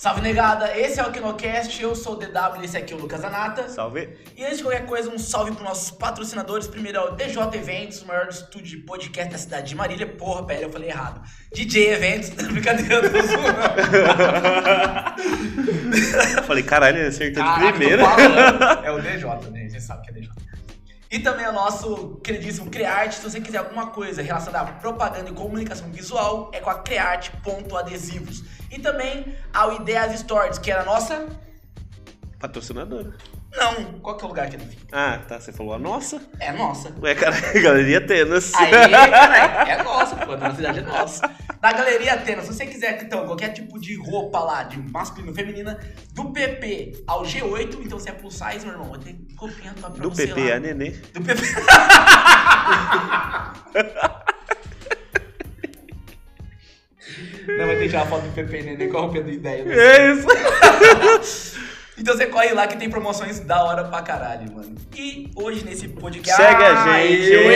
Salve negada, esse é o Kinocast, eu sou o DW, esse aqui é o Lucas Anata. Salve. E antes de qualquer coisa, um salve para nossos patrocinadores. Primeiro é o DJ Eventos, o maior estúdio de podcast da cidade de Marília. Porra, pera, eu falei errado. DJ Eventos, brincadeira, tô zoando. Falei, caralho, acertou de primeira. É o DJ, né? Você sabe que é DJ. E também é o nosso queridíssimo Crearte. Se você quiser alguma coisa relacionada a propaganda e comunicação visual, é com a Crearte.adesivos. E também ao Ideias Stories, que era a nossa. Patrocinadora. Não, qual que é o lugar que ele fica? Ah, tá. Você falou a nossa? É nossa. Ué, cara, Galeria Tenas. Aí, cara, é nossa, pô, na cidade é nossa. Na Galeria Atenas, se você quiser, então, qualquer tipo de roupa lá, de masculino, feminina, do PP ao G8, então se é plus size, meu irmão, vai ter roupinha top pra Do você PP lá. a Nenê. Do PP. Não, vai deixar a foto do PP Nenê com a roupa do ideia. né? É isso. Então você corre lá que tem promoções da hora pra caralho, mano. E hoje nesse podcast. Segue a gente. Eu.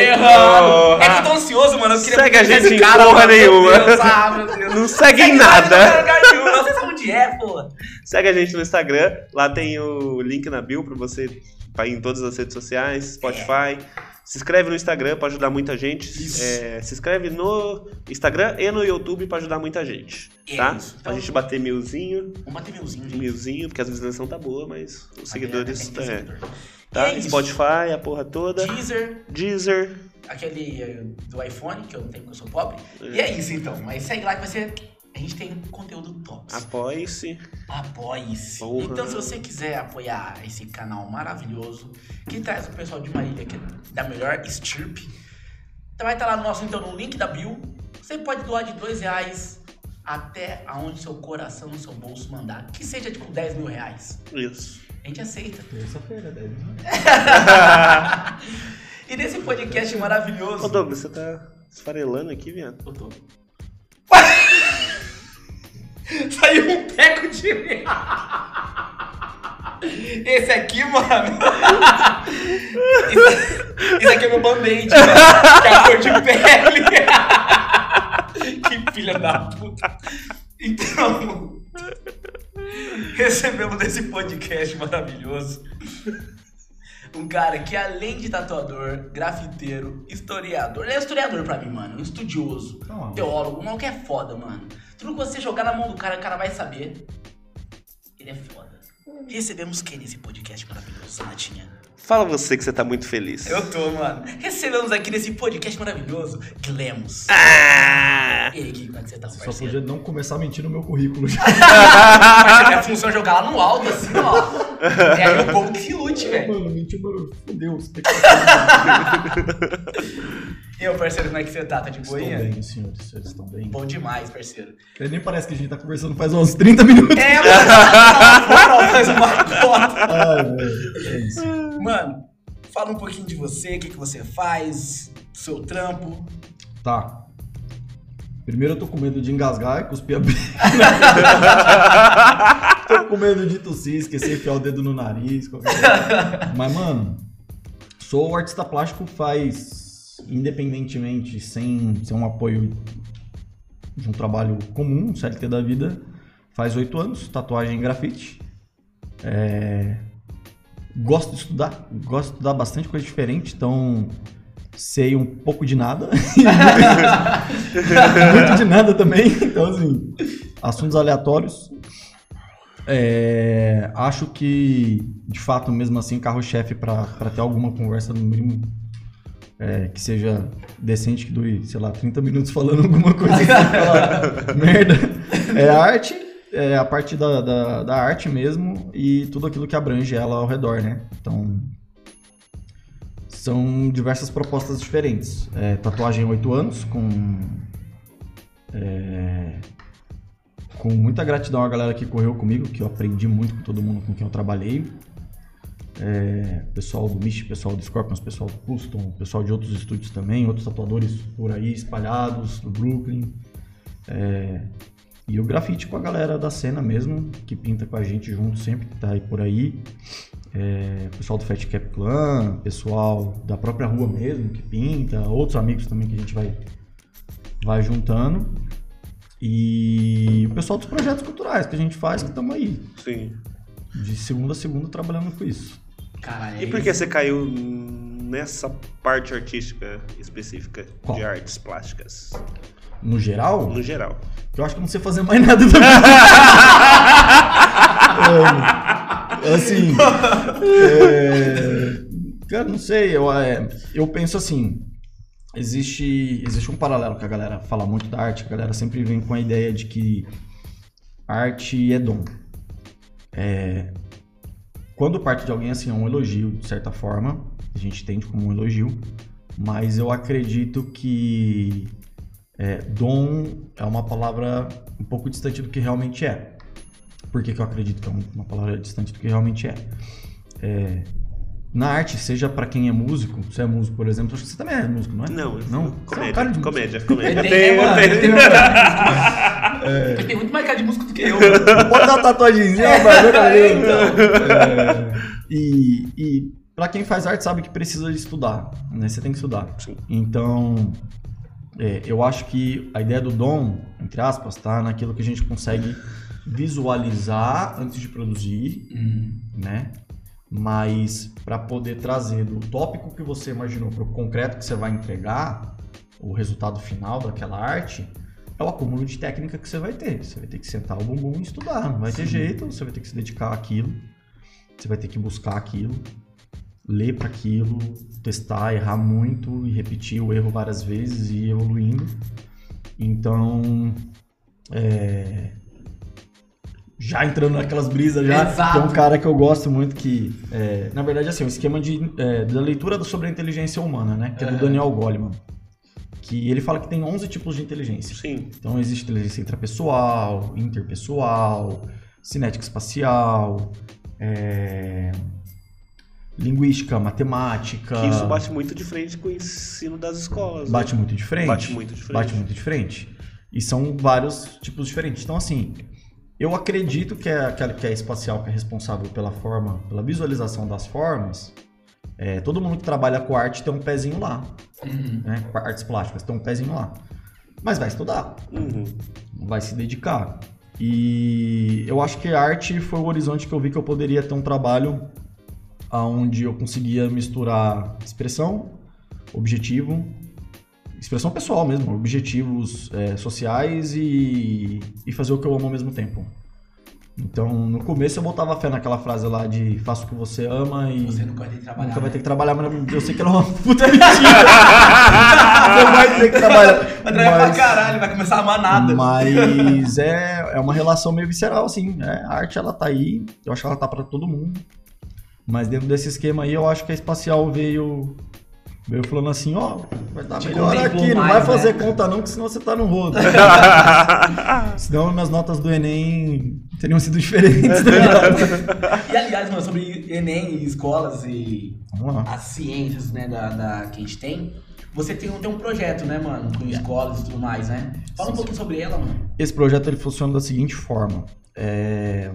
É que eu tô ansioso, mano. Eu queria Segue a gente em cara, porra mano. Nenhuma. Deus, ah. Não segue em nada. em lugar nenhum, Não sei onde é, pô. Segue a gente no Instagram. Lá tem o link na bio pra você ir em todas as redes sociais, Spotify. Se inscreve no Instagram pra ajudar muita gente. É, se inscreve no Instagram e no YouTube pra ajudar muita gente. É Tá? isso. Pra Então- gente bater milzinho. Vamos bater milzinho, gente. Milzinho, porque a visualização tá boa, mas os seguidores. Ter É, seguidor. tá? É. Spotify, a porra toda. Deezer, Deezer. aquele eh, do iPhone, que eu não tenho porque eu sou pobre. E é isso então. Mas segue lá que vai ser. A gente tem conteúdo top. Apoie-se. Apoie-se. Então, se você quiser apoiar esse canal maravilhoso, que traz o pessoal de Marília, que é da melhor estirpe, então vai estar lá no nosso, então, no link da bio. Você pode doar de dois reais até aonde seu coração no seu bolso mandar. Que seja, tipo, 10 mil reais. Isso. A gente aceita. Terça-feira, deve. E nesse podcast Ô, maravilhoso... Douglas, você tá esfarelando aqui, viado? Eu tô. Saiu um teco de. Esse aqui, mano. Isso, isso aqui é meu band-aid, mano. Que é a cor de pele. que filha da puta. Então. Recebemos nesse podcast maravilhoso um cara que além de tatuador, grafiteiro, historiador, ele é historiador pra mim, mano, um estudioso, Não, teólogo, um que é foda, mano. Tudo que você jogar na mão do cara, o cara vai saber. Ele é foda. Recebemos quem nesse podcast maravilhoso, Sanatinha? Fala você que você tá muito feliz. Eu tô, mano. Recebemos aqui nesse podcast maravilhoso, Glemos. Ah! E aí, Gui, como é que você tá, Só parceiro? podia não começar a mentir no meu currículo já. Parceiro, minha função é jogar lá no alto, assim, ó. É aí o povo que se lute, velho. Mano, mentiu, mano. Fudeu. Você tem que... E aí, parceiro, como é que você tá? Tá de Estão boinha? bem, senhores. Vocês estão bem. Bom demais, parceiro. Nem parece que a gente tá conversando faz uns 30 minutos. É, mano, faz uma cota. Ai, velho. É isso. Mano, fala um pouquinho de você, o que, que você faz, do seu trampo. Tá. Primeiro eu tô com medo de engasgar e cuspir a. tô com medo de tossir, esquecer enfiar o dedo no nariz. qualquer coisa. Mas, mano, sou artista plástico faz, independentemente, sem, sem um apoio de um trabalho comum, um CLT da vida, faz oito anos, tatuagem em grafite. É, Gosto de estudar, gosto de estudar bastante coisa diferente, então sei um pouco de nada. Muito de nada também. Então, assim, assuntos aleatórios. É, acho que, de fato, mesmo assim, carro-chefe para ter alguma conversa, no mínimo, é, que seja decente, que dure, sei lá, 30 minutos falando alguma coisa merda. É a arte, é a parte da, da, da arte mesmo e tudo aquilo que abrange ela ao redor, né? Então, são diversas propostas diferentes. É, tatuagem 8 anos, com. é, com muita gratidão à galera que correu comigo, que eu aprendi muito com todo mundo com quem eu trabalhei. É, pessoal do Mish, pessoal do Scorpions, pessoal do Custom, pessoal de outros estúdios também, outros tatuadores por aí espalhados, do Brooklyn. É, e o grafite com a galera da cena mesmo, que pinta com a gente junto sempre, que tá aí por aí. É, pessoal do Fat Cap Clan, pessoal da própria rua mesmo, que pinta, outros amigos também que a gente vai, vai juntando. E o pessoal dos projetos culturais que a gente faz, que estamos aí. Sim. De segunda a segunda trabalhando com isso. Cara, é E por que você caiu nessa parte artística específica Qual? de artes plásticas? No geral, No geral. eu acho que não sei fazer mais nada. É, assim. é, cara, não sei. Eu, é, eu penso assim. Existe, existe um paralelo que a galera fala muito da arte. A galera sempre vem com a ideia de que arte é dom. É, quando parte de alguém assim é um elogio, de certa forma. A gente entende como um elogio. Mas eu acredito que é, dom é uma palavra um pouco distante do que realmente é. Por que, que eu acredito que é um- uma palavra distante do que realmente é? É, na arte, seja pra quem é músico, você é músico, por exemplo, acho que você também é músico, não é? Não, eu- não. Você é um comédia, cara de comédia, comédia. Ele tem muito mais cara de músico. Ele tem muito mais cara de músico do que eu. Pode dar uma tatuagemzinha, É, ver, é, então. É, e, e para quem faz arte sabe que precisa de estudar, né? Você tem que estudar. Sim. Então, é, eu acho que a ideia do dom, entre aspas, tá naquilo que a gente consegue visualizar antes de produzir, Hum, né? Mas para poder trazer do tópico que você imaginou para o concreto que você vai entregar, o resultado final daquela arte, é o acúmulo de técnica que você vai ter. Você vai ter que sentar o bumbum e estudar. Não vai ter Sim. jeito, você vai ter que se dedicar àquilo. Você vai ter que buscar aquilo, ler para aquilo, testar, errar muito e repetir o erro várias vezes e ir evoluindo. Então, é, já entrando naquelas brisas já, Exato. tem um cara que eu gosto muito que, é, na verdade, assim, o esquema de, é, da leitura sobre a inteligência humana, né? Que é do Aham. Daniel Goleman. Que ele fala que tem 11 tipos de inteligência. Sim. Então existe inteligência intrapessoal, interpessoal, cinética espacial, é, linguística, matemática. Que isso bate muito de frente com o ensino das escolas. né? Bate muito de frente. Bate muito de frente. Bate muito de frente. E são vários tipos diferentes. Então, assim, eu acredito que é aquela que é espacial, que é responsável pela forma, pela visualização das formas. É, todo mundo que trabalha com arte tem um pezinho lá, Uhum. né? Com artes plásticas, tem um pezinho lá. Mas vai estudar, Uhum. vai se dedicar. E eu acho que a arte foi o horizonte que eu vi que eu poderia ter um trabalho onde eu conseguia misturar expressão, objetivo, expressão pessoal mesmo, objetivos é, sociais e, e fazer o que eu amo ao mesmo tempo. Então, no começo eu botava fé naquela frase lá de faça o que você ama e Você nunca vai ter que trabalhar. nunca vai né? ter que trabalhar, mas eu sei que ela é uma puta mentira. Você vai ter que trabalhar. Vai trabalhar pra Mas- caralho, vai começar a amar nada. mas é, é uma relação meio visceral, assim. né? A arte, ela tá aí. Eu acho que ela tá pra todo mundo. Mas dentro desse esquema aí, eu acho que a espacial veio. Veio falando assim, ó, vai dar Te melhor aqui, não mais, vai fazer né? conta não, que senão você tá no rodo. senão minhas notas do Enem teriam sido diferentes, tá? E aliás, mano, sobre Enem e escolas e as ciências, né, da, da- que a gente tem, você tem, um- tem um projeto, né, mano, com escolas e tudo mais, né? Fala um Sim, pouquinho sobre ela, mano. Esse projeto ele funciona da seguinte forma. É,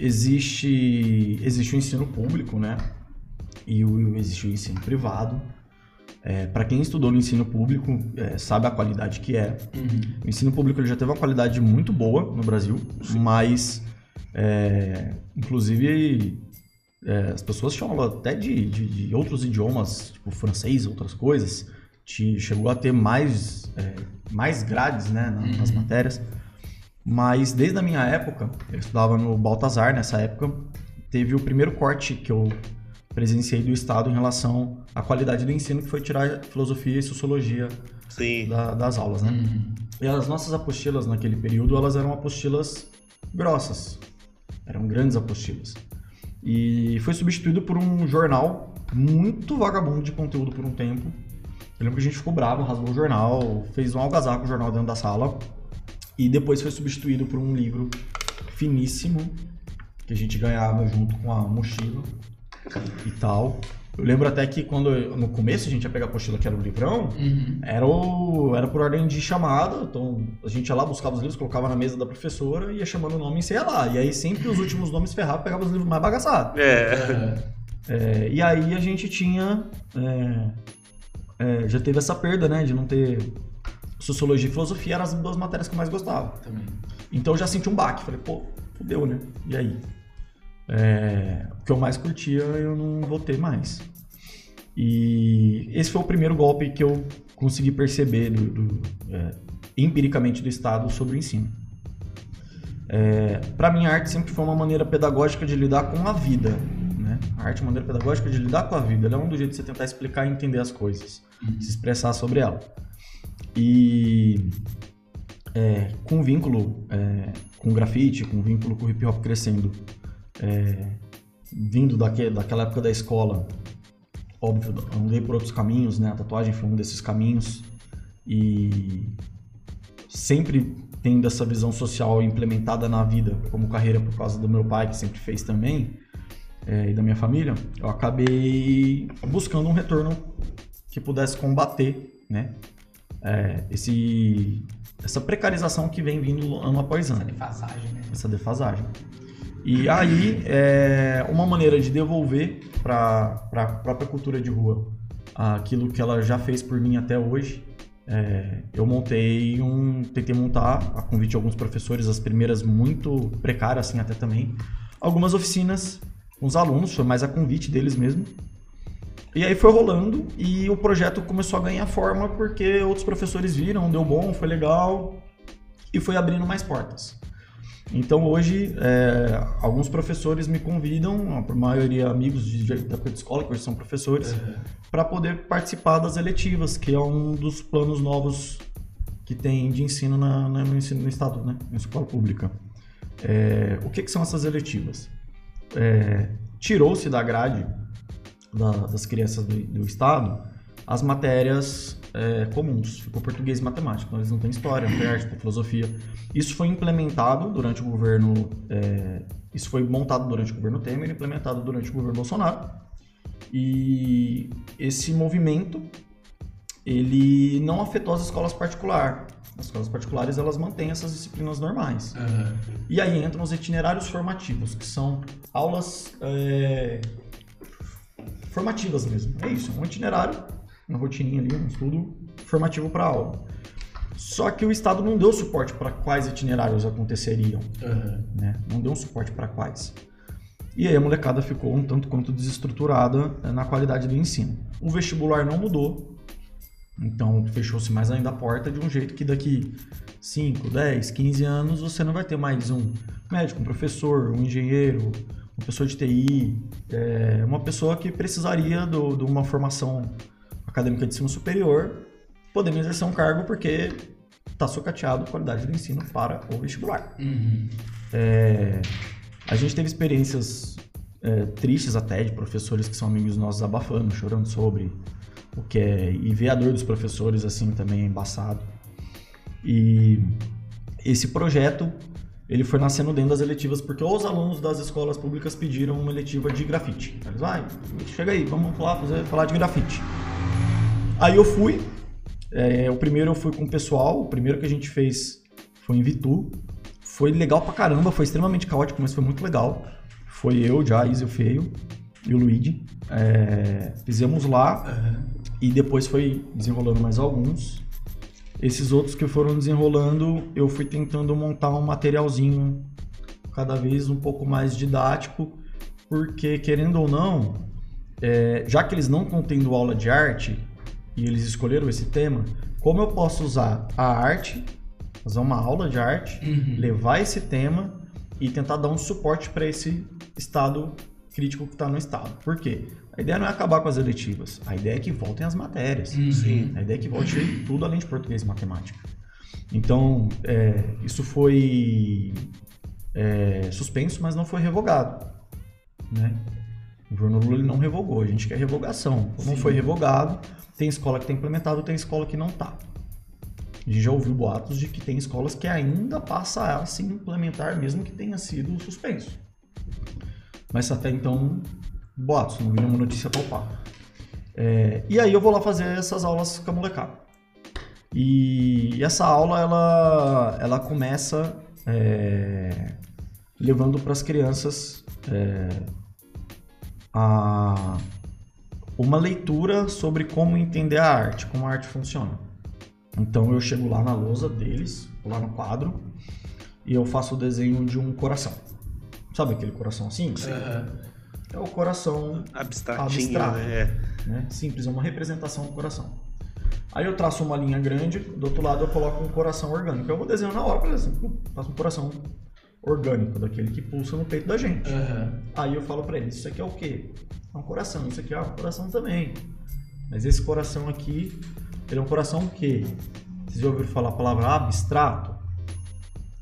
Existe, existe o ensino público, né? E o, existe o ensino privado. Para quem estudou no ensino público, é, sabe a qualidade que é. O ensino público ele já teve uma qualidade muito boa no Brasil, mas, é, inclusive, é, as pessoas aula até de, de, de outros idiomas, tipo francês, outras coisas. Te- chegou a ter mais, é, mais grades né, na- nas Uhum. matérias. Mas desde a minha época, eu estudava no Baltazar nessa época, teve o primeiro corte que eu presenciei do Estado em relação à qualidade do ensino, que foi tirar filosofia e sociologia Sim. da- das aulas, né? Uhum. E as nossas apostilas naquele período, elas eram apostilas grossas. Eram grandes apostilas. E foi substituído por um jornal muito vagabundo de conteúdo por um tempo. Eu lembro que a gente ficou bravo, rasgou o jornal, fez um algazarra com o jornal dentro da sala. E depois foi substituído por um livro finíssimo, que a gente ganhava junto com a mochila e tal. Eu lembro até que quando no começo a gente ia pegar a apostila que era o livrão, Uhum. era, o, era por ordem de chamada, então a gente ia lá, buscava os livros, colocava na mesa da professora, ia chamando o nome e você ia lá. E aí sempre os últimos nomes ferravam, pegava os livros mais bagaçados. É. É, e aí a gente tinha. é, é, já teve essa perda, né? De não ter sociologia e filosofia eram as duas matérias que eu mais gostava. Também. Então eu já senti um baque. Falei, pô, fudeu, né? E aí? É, o que eu mais curtia eu não vou ter mais. E esse foi o primeiro golpe que eu consegui perceber do, do, é, empiricamente do Estado sobre o ensino. É, para mim, a arte sempre foi uma maneira pedagógica de lidar com a vida. Né? A arte é uma maneira pedagógica de lidar com a vida. Ela é um dos jeitos de você tentar explicar e entender as coisas, se expressar sobre ela. E é, com vínculo é, com grafite, com vínculo com o hip hop crescendo, é, vindo daque, daquela época da escola, óbvio, andei por outros caminhos, né? A tatuagem foi um desses caminhos e sempre tendo essa visão social implementada na vida como carreira por causa do meu pai que sempre fez também é, e da minha família, eu acabei buscando um retorno que pudesse combater, né? É, esse essa precarização que vem vindo ano após ano. Essa defasagem, né? Essa defasagem. E aí, é uma maneira de devolver para a própria cultura de rua aquilo que ela já fez por mim até hoje. É, eu montei um. Tentei montar, a convite de alguns professores, as primeiras muito precárias, assim, até também, algumas oficinas com os alunos, foi mais a convite deles mesmo. E aí foi rolando e o projeto começou a ganhar forma porque outros professores viram, deu bom, foi legal e foi abrindo mais portas. Então hoje, é, alguns professores me convidam, a maioria amigos de, da época de escola, que hoje são professores, uhum. para poder participar das eletivas, que é um dos planos novos que tem de ensino na, na no ensino no estado, né, na escola pública. É, o que, que, são essas eletivas? É, Tirou-se da grade da, das crianças do, do estado as matérias é, comuns. Ficou português e matemática. Então eles não têm história, não têm arte, não têm filosofia. Isso foi implementado durante o governo. É, isso foi montado durante o governo Temer, implementado durante o governo Bolsonaro. E esse movimento ele não afetou as escolas particulares. As escolas particulares elas mantêm essas disciplinas normais. Uhum. E aí entram os itinerários formativos, que são aulas é, formativas mesmo. É isso, um itinerário uma rotininha ali, um estudo formativo para a aula. Só que o Estado não deu suporte para quais itinerários aconteceriam. Uhum. Né? Não deu um suporte para quais. E aí a molecada ficou um tanto quanto desestruturada né, na qualidade do ensino. O vestibular não mudou, então fechou-se mais ainda a porta de um jeito que daqui 5, 10, 15 anos você não vai ter mais um médico, um professor, um engenheiro, uma pessoa de TI, é, uma pessoa que precisaria de uma formação acadêmica de ensino superior, podendo exercer um cargo porque está sucateado a qualidade do ensino para o vestibular. Uhum. É, a gente teve experiências é, tristes até de professores que são amigos nossos abafando, chorando sobre o que é. E ver a dor dos professores assim também é embaçado. E esse projeto ele foi nascendo dentro das eletivas porque os alunos das escolas públicas pediram uma eletiva de grafite. Eles, vai, chega aí, vamos lá fazer, falar de grafite. Aí eu fui. É, o primeiro eu fui com o pessoal. O primeiro que a gente fez foi em Vitu. Foi legal pra caramba, foi extremamente caótico, mas foi muito legal. Foi eu, Jais, o Feio e o Luigi. É, fizemos lá uhum. e depois foi desenrolando mais alguns. Esses outros que foram desenrolando, eu fui tentando montar um materialzinho cada vez um pouco mais didático, porque querendo ou não, é, já que eles não estão tendo aula de arte, e eles escolheram esse tema, como eu posso usar a arte, fazer uma aula de arte, uhum. levar esse tema e tentar dar um suporte para esse estado crítico que está no estado. Por quê? A ideia não é acabar com as eletivas, a ideia é que voltem as matérias. Uhum. Sim. A ideia é que volte tudo além de português e matemática. Então, é, isso foi é, suspenso, mas não foi revogado. Né? O governo Lula não revogou, a gente quer revogação. Como não foi revogado, tem escola que está implementado, tem escola que não está. A gente já ouviu boatos de que tem escolas que ainda passa a se implementar, mesmo que tenha sido suspenso. Mas até então, boatos, não vi nenhuma notícia palpar. É, e aí eu vou lá fazer essas aulas com a molecada. E essa aula, ela, ela começa é, levando para as crianças é, a uma leitura sobre como entender a arte, como a arte funciona. Então eu chego lá na lousa deles, lá no quadro, e eu faço o desenho de um coração. Sabe aquele coração assim? Aham. É o coração Abstratinho, Abstrato. né? É. né? Simples, é uma representação do coração. Aí eu traço uma linha grande, do outro lado eu coloco um coração orgânico. Eu vou desenhando na hora, por exemplo, faço um coração orgânico, daquele que pulsa no peito da gente. Aham. Aí eu falo pra eles, isso aqui é o quê? É um coração, isso aqui é um coração também. Mas esse coração aqui, ele é um coração o quê? Vocês já ouviram falar a palavra abstrato?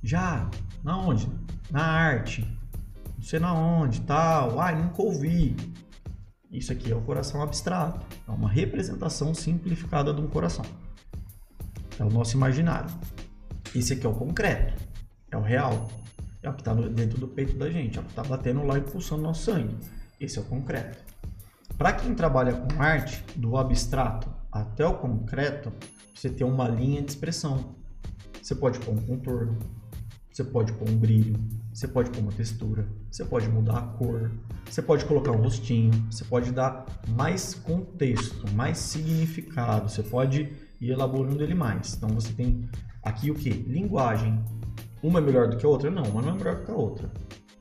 Já. Na onde? Na arte. Não sei na onde, tal. Ai, nunca ouvi. Isso aqui é o coração abstrato. É uma representação simplificada de um coração. É o nosso imaginário. Esse aqui é o concreto. É o real. É o que está dentro do peito da gente. É o que está batendo lá e pulsando nosso sangue. Esse é o concreto. Para quem trabalha com arte, do abstrato até o concreto, você tem uma linha de expressão. Você pode pôr um contorno, você pode pôr um brilho, você pode pôr uma textura, você pode mudar a cor, você pode colocar um rostinho, você pode dar mais contexto, mais significado, você pode ir elaborando ele mais. Então você tem aqui o que? Linguagem. Uma é melhor do que a outra? Não, uma não é melhor do que a outra.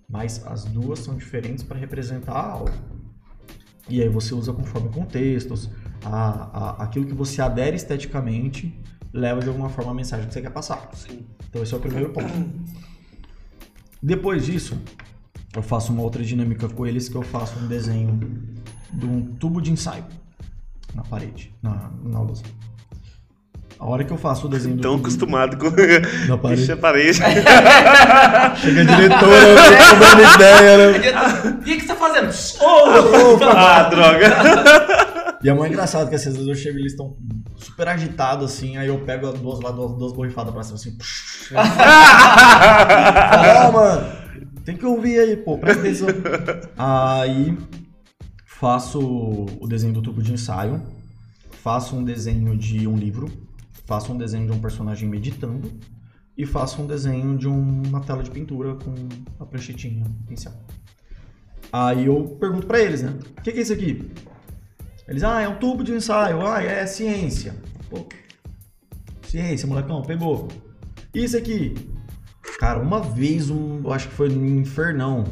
Mas as duas são diferentes para representar algo. E aí você usa conforme contextos, a, a, aquilo que você adere esteticamente leva de alguma forma a mensagem que você quer passar. Sim. Então esse é o primeiro ponto. Depois disso, eu faço uma outra dinâmica com eles que eu faço um desenho de um tubo de ensaio na parede, na, na lousa. A hora que eu faço o desenho do Tão tubo acostumado com. na parede, Ixi, a parede. chega a diretora, eu tô dando ideia, né? O que, que você tá fazendo? Ô! ah, droga. E é muito engraçado que assim, às vezes eu chego e eles estão super agitados assim, aí eu pego as duas, duas, duas borrifadas pra cima assim. Fala, "Ah, mano, tem que ouvir aí, pô, presta atenção. Aí faço o desenho do tubo de ensaio, faço um desenho de um livro, faço um desenho de um personagem meditando e faço um desenho de um- uma tela de pintura com a pranchetinha, pincel. Aí eu pergunto pra eles, né? O que, que é isso aqui? Eles, ah, é um tubo de ensaio, ah, é ciência. Pô, ciência, molecão, pegou. Isso aqui? Cara, uma vez, um, eu acho que foi no Infernão,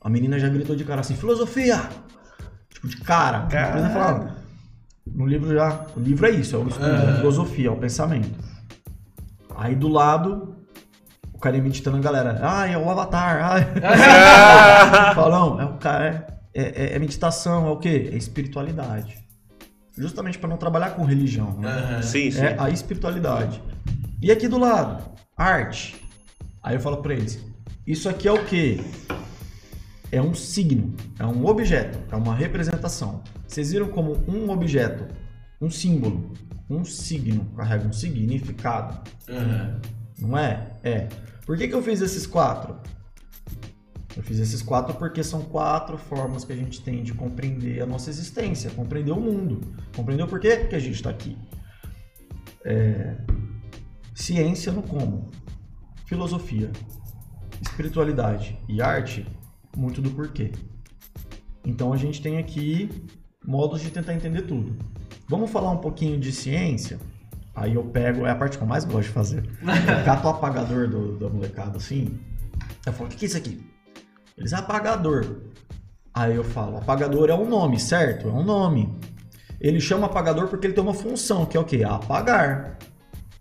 a menina já gritou de cara assim, filosofia! Tipo, de cara. Caraca. A menina falava, No livro já, o livro é isso, é o estudo, é a filosofia, é o pensamento. Aí do lado, o cara ia meditando a galera, ah, é o avatar, ah. Fala, não, é o cara, é, é- é meditação, é o quê? É espiritualidade. Justamente para não trabalhar com religião, né? Aham. Sim, sim. É a espiritualidade. E aqui do lado, arte. Aí eu falo pra eles, isso aqui é o quê? É um signo, é um objeto, é uma representação. Vocês viram como um objeto, um símbolo, um signo carrega um significado? Aham. Não é? É. Por que, que eu fiz esses quatro? Eu fiz esses quatro porque são quatro formas que a gente tem de compreender a nossa existência, compreender o mundo. Compreender o porquê que a gente está aqui. É, Ciência no como. Filosofia, espiritualidade e arte, muito do porquê. Então a gente tem aqui modos de tentar entender tudo. Vamos falar um pouquinho de ciência? Aí eu pego, é a parte que eu mais gosto de fazer. Cato o apagador do, da molecada assim. Eu falo, o que, que é isso aqui? Eles, apagador. Aí eu falo, apagador é um nome, certo? É um nome. Ele chama apagador porque ele tem uma função, que é o quê? Apagar.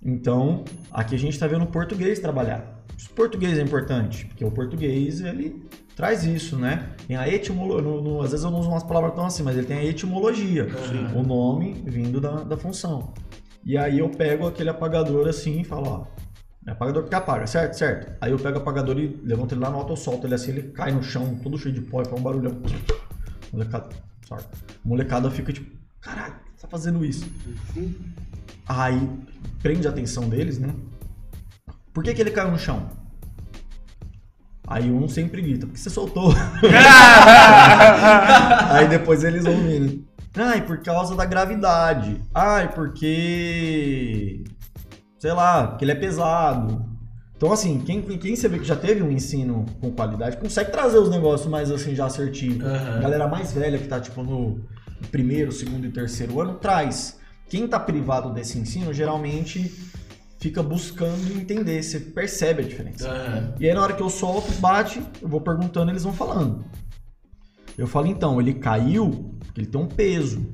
Então, aqui a gente está vendo o português trabalhar. O português é importante, porque o português, ele traz isso, né? Tem a etimologia, às vezes eu não uso umas palavras tão assim, mas ele tem a etimologia. O nome vindo da, da função. E aí eu pego aquele apagador assim e falo, ó, é apagador porque apaga, certo? Certo. Aí eu pego o apagador e levanto ele lá no alto, eu solto ele assim, ele cai no chão, todo cheio de pó, e faz um barulhão. Molecada, sorry. Molecada fica tipo, caralho, que tá fazendo isso? Aí prende a atenção deles, né? Por que, que ele caiu no chão? Aí um sempre grita, porque você soltou. Aí depois eles vão vindo. Ai, por causa da gravidade. Ai, porque. Sei lá, porque ele é pesado. Então, assim, quem, quem você vê que já teve um ensino com qualidade consegue trazer os negócios mais assim já assertivos. A galera mais velha que tá, tipo, no primeiro, segundo e terceiro ano traz. quem tá privado desse ensino geralmente fica buscando entender, você percebe a diferença. E aí na hora que eu solto, bate, eu vou perguntando, eles vão falando. Eu falo, então, ele caiu porque ele tem um peso.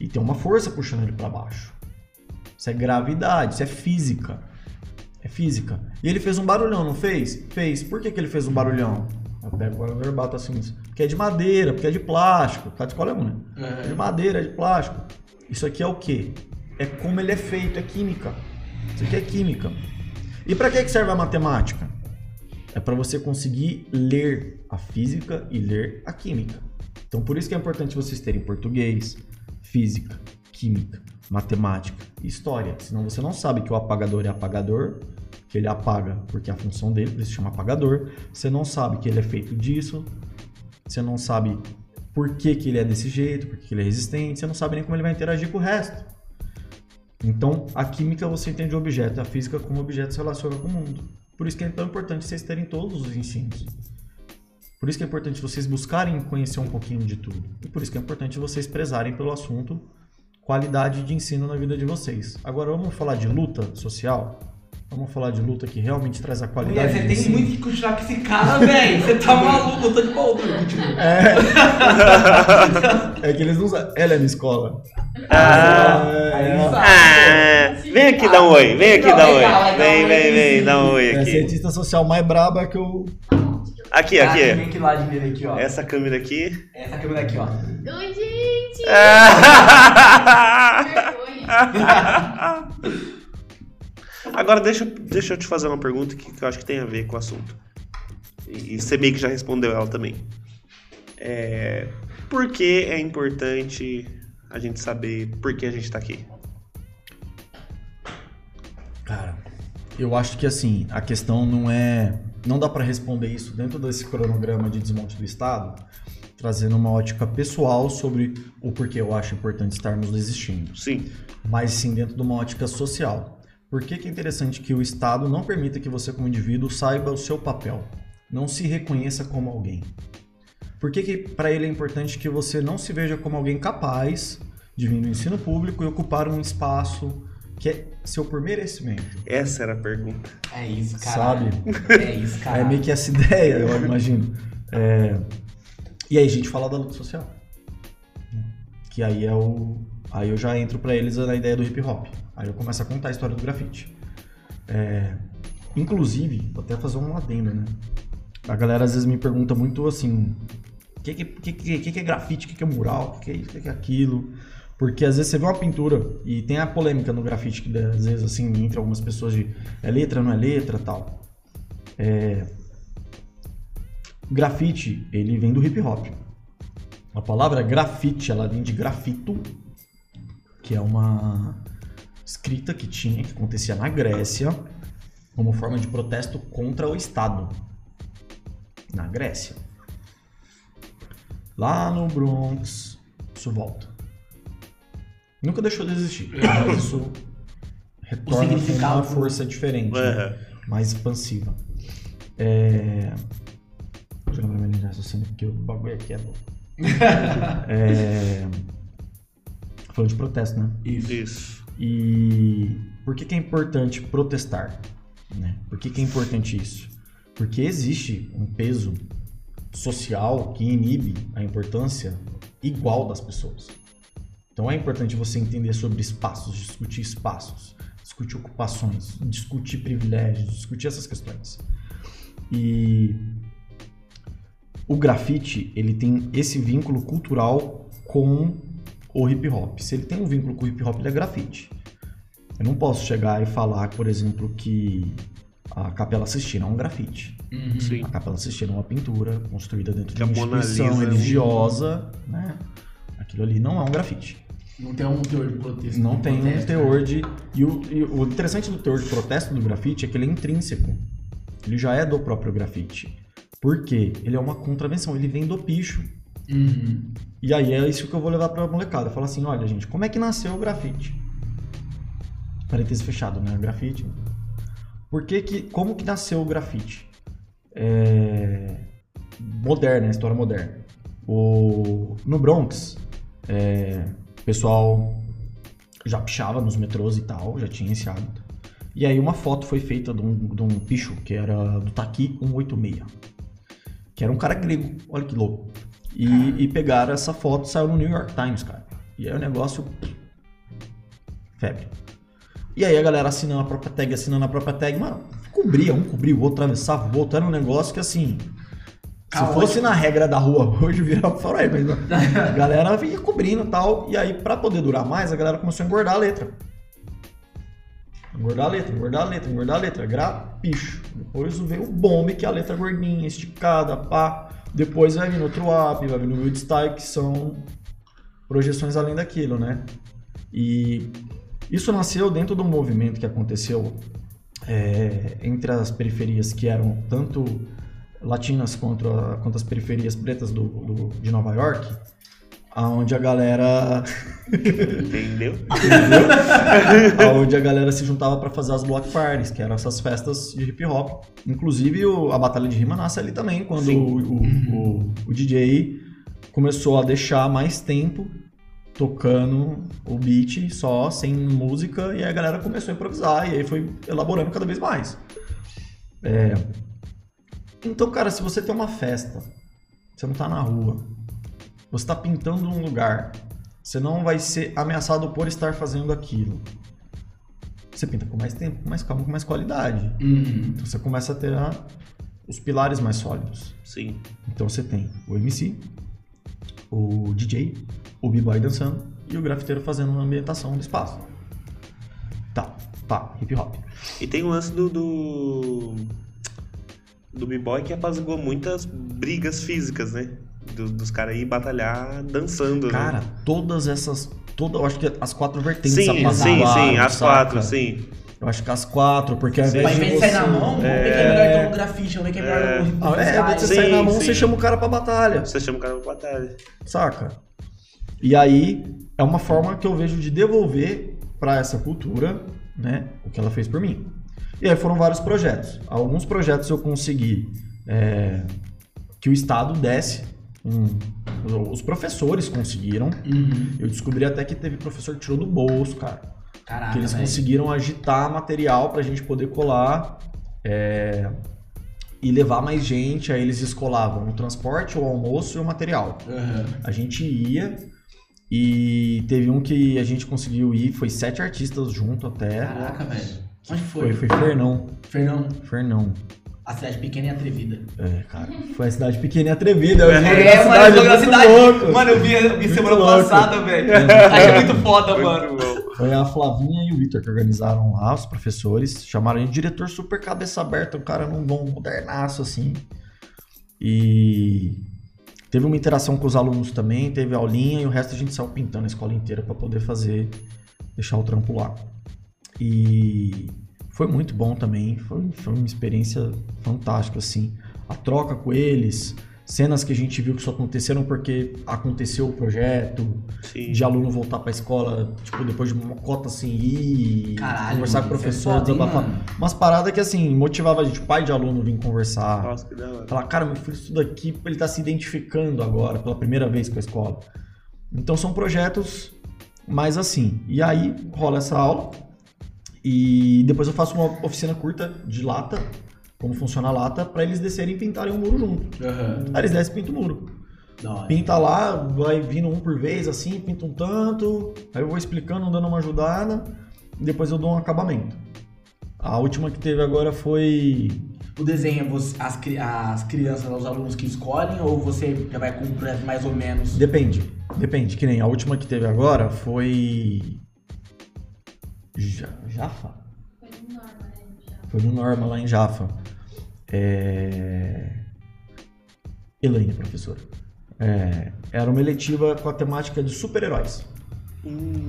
E tem uma força puxando ele para baixo. Isso é gravidade, isso é física. É física. E ele fez um barulhão, não fez? Fez. Por que, que ele fez um barulhão? Eu pego o bato assim. Porque é de madeira, porque é de plástico. Tá de escola é né? É de madeira, é de plástico. Isso aqui é o quê? É como ele é feito, é química. Isso aqui é química. E para que serve a matemática? É para você conseguir ler a física e ler a química. Então por isso que é importante vocês terem português, física, química, matemática e história. Senão você não sabe que o apagador é apagador, que ele apaga porque é a função dele, por isso chama apagador. Você não sabe que ele é feito disso. Você não sabe por que, que ele é desse jeito, por que que ele é resistente. Você não sabe nem como ele vai interagir com o resto. Então, a química você entende o objeto, a física como o objeto se relaciona com o mundo. Por isso que é tão importante vocês terem todos os ensinos. Por isso que é importante vocês buscarem conhecer um pouquinho de tudo. E por isso que é importante vocês prezarem pelo assunto qualidade de ensino na vida de vocês. Agora vamos falar de luta social? Vamos falar de luta que realmente traz a Mulher, qualidade você de tem muito que continuar com esse cara, velho. Você tá maluco, eu tô de boa, eu continuo. É que eles não usam. Ela é na escola. Ah, ah, vem aqui dar um oi, vem aqui dar um oi. Vem, vem, vem, dá um oi é a aqui. cientista social mais braba que eu. Aqui, Ah, aqui. Vem aqui lá de dele aqui, ó. Essa câmera aqui. Essa câmera aqui, ó. Oi, gente! Ah. Vergonha. Agora deixa, deixa eu te fazer uma pergunta que, que eu acho que tem a ver com o assunto. E, e você meio que já respondeu ela também. É, por que é importante a gente saber por que a gente tá aqui? Cara, eu acho que assim, a questão não é. Não dá pra responder isso dentro desse cronograma de desmonte do Estado, trazendo uma ótica pessoal sobre o porquê eu acho importante estarmos existindo, Sim. mas sim dentro de uma ótica social. Por que, que é interessante que o Estado não permita que você, como indivíduo, saiba o seu papel, não se reconheça como alguém? Por que, que para ele é importante que você não se veja como alguém capaz de vir do ensino público e ocupar um espaço que é seu por merecimento? Essa era a pergunta. É isso, cara. Sabe? É isso, cara. É meio que essa ideia, eu imagino. É, E aí a gente fala da luta social. Que aí é o. Aí eu já entro pra eles na ideia do hip hop. Aí eu começo a contar a história do grafite. É, Inclusive, vou até fazer um adendo, né? A galera às vezes me pergunta muito assim: o que, que, que, que, é grafite, o que, é mural, o que, é isso, o que é aquilo. Porque às vezes você vê uma pintura e tem a polêmica no grafite, que às vezes assim, entre algumas pessoas de é letra, não é letra tal. É, Grafite, ele vem do hip hop. A palavra grafite, ela vem de grafito, que é uma escrita que tinha, que acontecia na Grécia, como forma de protesto contra o Estado. Na Grécia. Lá no Bronx, isso volta. Nunca deixou de existir, mas isso retorna com uma força diferente, né? Aham. mais expansiva. É... Deixa eu lembrar de raciocínio, porque o bagulho aqui é louco. é... Falando de protesto, né? Isso. Isso. E por que, que é importante protestar? Né? Por que, que é importante isso? Porque existe um peso social que inibe a importância igual das pessoas. Então é importante você entender sobre espaços, discutir espaços, discutir ocupações, discutir privilégios, discutir essas questões. E o grafite, ele tem esse vínculo cultural com o hip hop. Se ele tem um vínculo com o hip hop, ele é grafite. Eu não posso chegar e falar, por exemplo, que a Capela Sistina é um grafite. Uhum. A Capela Sistina é uma pintura construída dentro Que de a uma instituição é um- religiosa, né? Aquilo ali não é um grafite. Não tem um teor de protesto. Não de tem um protesto, teor né? de. E o, e o interessante do teor de protesto do grafite é que ele é intrínseco. Ele já é do próprio grafite. Por quê? Ele é uma contravenção, ele vem do picho. Uhum. E aí é isso que eu vou levar pra molecada. Falar assim, olha, gente, como é que nasceu o grafite? Parênteses fechado, né? Grafite. Por que que... Como que nasceu o grafite? É... Moderna, história moderna. O... No Bronx, é... pessoal já pichava nos metrôs e tal, já tinha esse hábito. E aí uma foto foi feita de um, de um picho, que era do Taki 186. Que era um cara grego, olha que louco. E, e pegaram essa foto e saiu no New York Times, cara. E aí o negócio. Febre. E aí a galera assinando a própria tag, assinando a própria tag, mano, cobria um, cobria o outro, atravessava o outro. Era um negócio que assim. Se Caótico. fosse na regra da rua hoje, virava faroeste, mas a galera vinha cobrindo e tal. E aí, pra poder durar mais, a galera começou a engordar a letra. Engordar a letra, engordar a letra, engordar a letra. Grapicho. Depois veio o bombe, que é a letra gordinha, esticada, pá. Depois vai vir no outro up, vai vir no Style, que são projeções além daquilo, né? E isso nasceu dentro do movimento que aconteceu é, entre as periferias que eram tanto latinas quanto, a- quanto as periferias pretas do, do- de Nova York, aonde a galera Entendeu? onde a galera se juntava pra fazer as block parties, que eram essas festas de hip hop. Inclusive o- a batalha de rima nasce ali também, quando o- o- o DJ começou a deixar mais tempo tocando o beat só, sem música, e aí a galera começou a improvisar, e aí foi elaborando cada vez mais. É, Então, cara, se você tem uma festa, você não tá na rua, você tá pintando um lugar, você não vai ser ameaçado por estar fazendo aquilo. Você pinta com mais tempo, com mais calma, com mais qualidade. Uhum. Então você começa a ter a- os pilares mais sólidos. Sim. Então você tem o MC, o DJ, o b-boy dançando e o grafiteiro fazendo uma ambientação do espaço. Tá, pá, hip hop. E tem o lance do. do, do B-Boy que apaziguou muitas brigas físicas, né? Do- dos caras aí batalhar dançando. Cara, né? todas essas. Toda, eu acho que as quatro vertentes Sim, sim, apaziguaram, sim, as saca? quatro, sim. Eu acho que as quatro, porque ao Sim. invés Mas de sair na mão, vamos ver quem é melhor então no grafite, vamos ver quem é melhor é, ao invés de você sair na mão, sim. você chama o cara pra batalha. Você chama o cara pra batalha. Saca? E aí é uma forma que eu vejo de devolver pra essa cultura, né, o que ela fez por mim. E aí foram vários projetos. Alguns projetos eu consegui é, que o Estado desse. um- os professores conseguiram. Uhum. Eu descobri até que teve professor que tirou do bolso, cara. Caraca, que eles velho. conseguiram agitar material pra gente poder colar é, e levar mais gente. Aí eles escolavam o transporte, o almoço e o material. Uhum. A gente ia e teve um que a gente conseguiu ir, foi sete artistas junto até. Caraca, velho. Onde foi? Foi, foi Fernão. Fernão, Fernão. a cidade pequena e atrevida. É, cara. Foi a cidade pequena e atrevida. eu vi É, a mano, eu na muito cidade. louco. Mano, eu vi, eu vi semana louco. passada, velho. Achei muito foda, mano. Muito bom. Foi a Flavinha e o Vitor que organizaram lá, os professores. Chamaram ele de diretor super cabeça aberta, um cara num bom modernaço, assim. E teve uma interação com os alunos também, teve aulinha e o resto a gente saiu pintando a escola inteira para poder fazer, deixar o trampo lá. E foi muito bom também, foi, foi uma experiência fantástica, assim. A troca com eles, cenas que a gente viu que só aconteceram porque aconteceu o projeto, Sim. de aluno voltar pra escola, tipo, depois de uma cota sem ir, Caralho, conversar mano, com o é professor, hein, desabafar. Umas paradas que, assim, motivava a gente, pai de aluno vir conversar. Nossa, que da hora. Falar, cara, meu filho estuda aqui, ele tá se identificando agora, pela primeira vez com a escola. Então são projetos mais assim. E aí rola essa aula, e depois eu faço uma oficina curta de lata, como funciona a lata, pra eles descerem e pintarem o muro junto. Uhum. Aí eles descem e pintam o muro. Hora. Pinta lá, vai vindo um por vez, assim, pinta um tanto, aí eu vou explicando, dando uma ajudada, e depois eu dou um acabamento. A última que teve agora foi. O desenho é você- as, as crianças, os alunos que escolhem, ou você já vai com um projeto mais ou menos? Depende, depende, que nem a última que teve agora foi. Ja- Jafa? Foi no Norma, né? Foi no Norma, lá em Jafa. É... Elaine, professora. É, Era uma eletiva com a temática de super-heróis. Hum.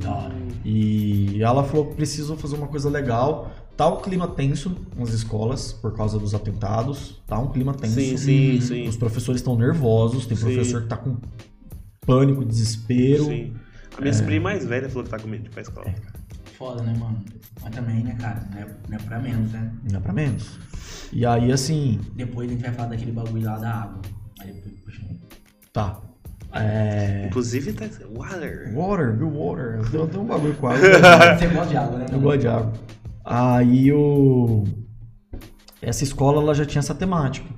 E ela falou que preciso fazer uma coisa legal. Tá um clima tenso nas escolas por causa dos atentados. Tá um clima tenso. Sim, sim, Os sim. professores estão nervosos. Tem professor que tá com pânico, desespero. Sim. A minha sobrinha mais velha falou que tá com medo de ir pra escola. Foda, né, mano? Mas também, né, cara? Não é, não é pra menos, né? Não é pra menos. E aí, assim, Depois a gente vai falar daquele bagulho lá da água. Aí depois, puxa. tá. É... Inclusive, tá. Water. Water, Bill Water. Deu até um bagulho com água. Você gosta de água, né? Eu gosto de água. Aí o... Essa escola ela já tinha essa temática.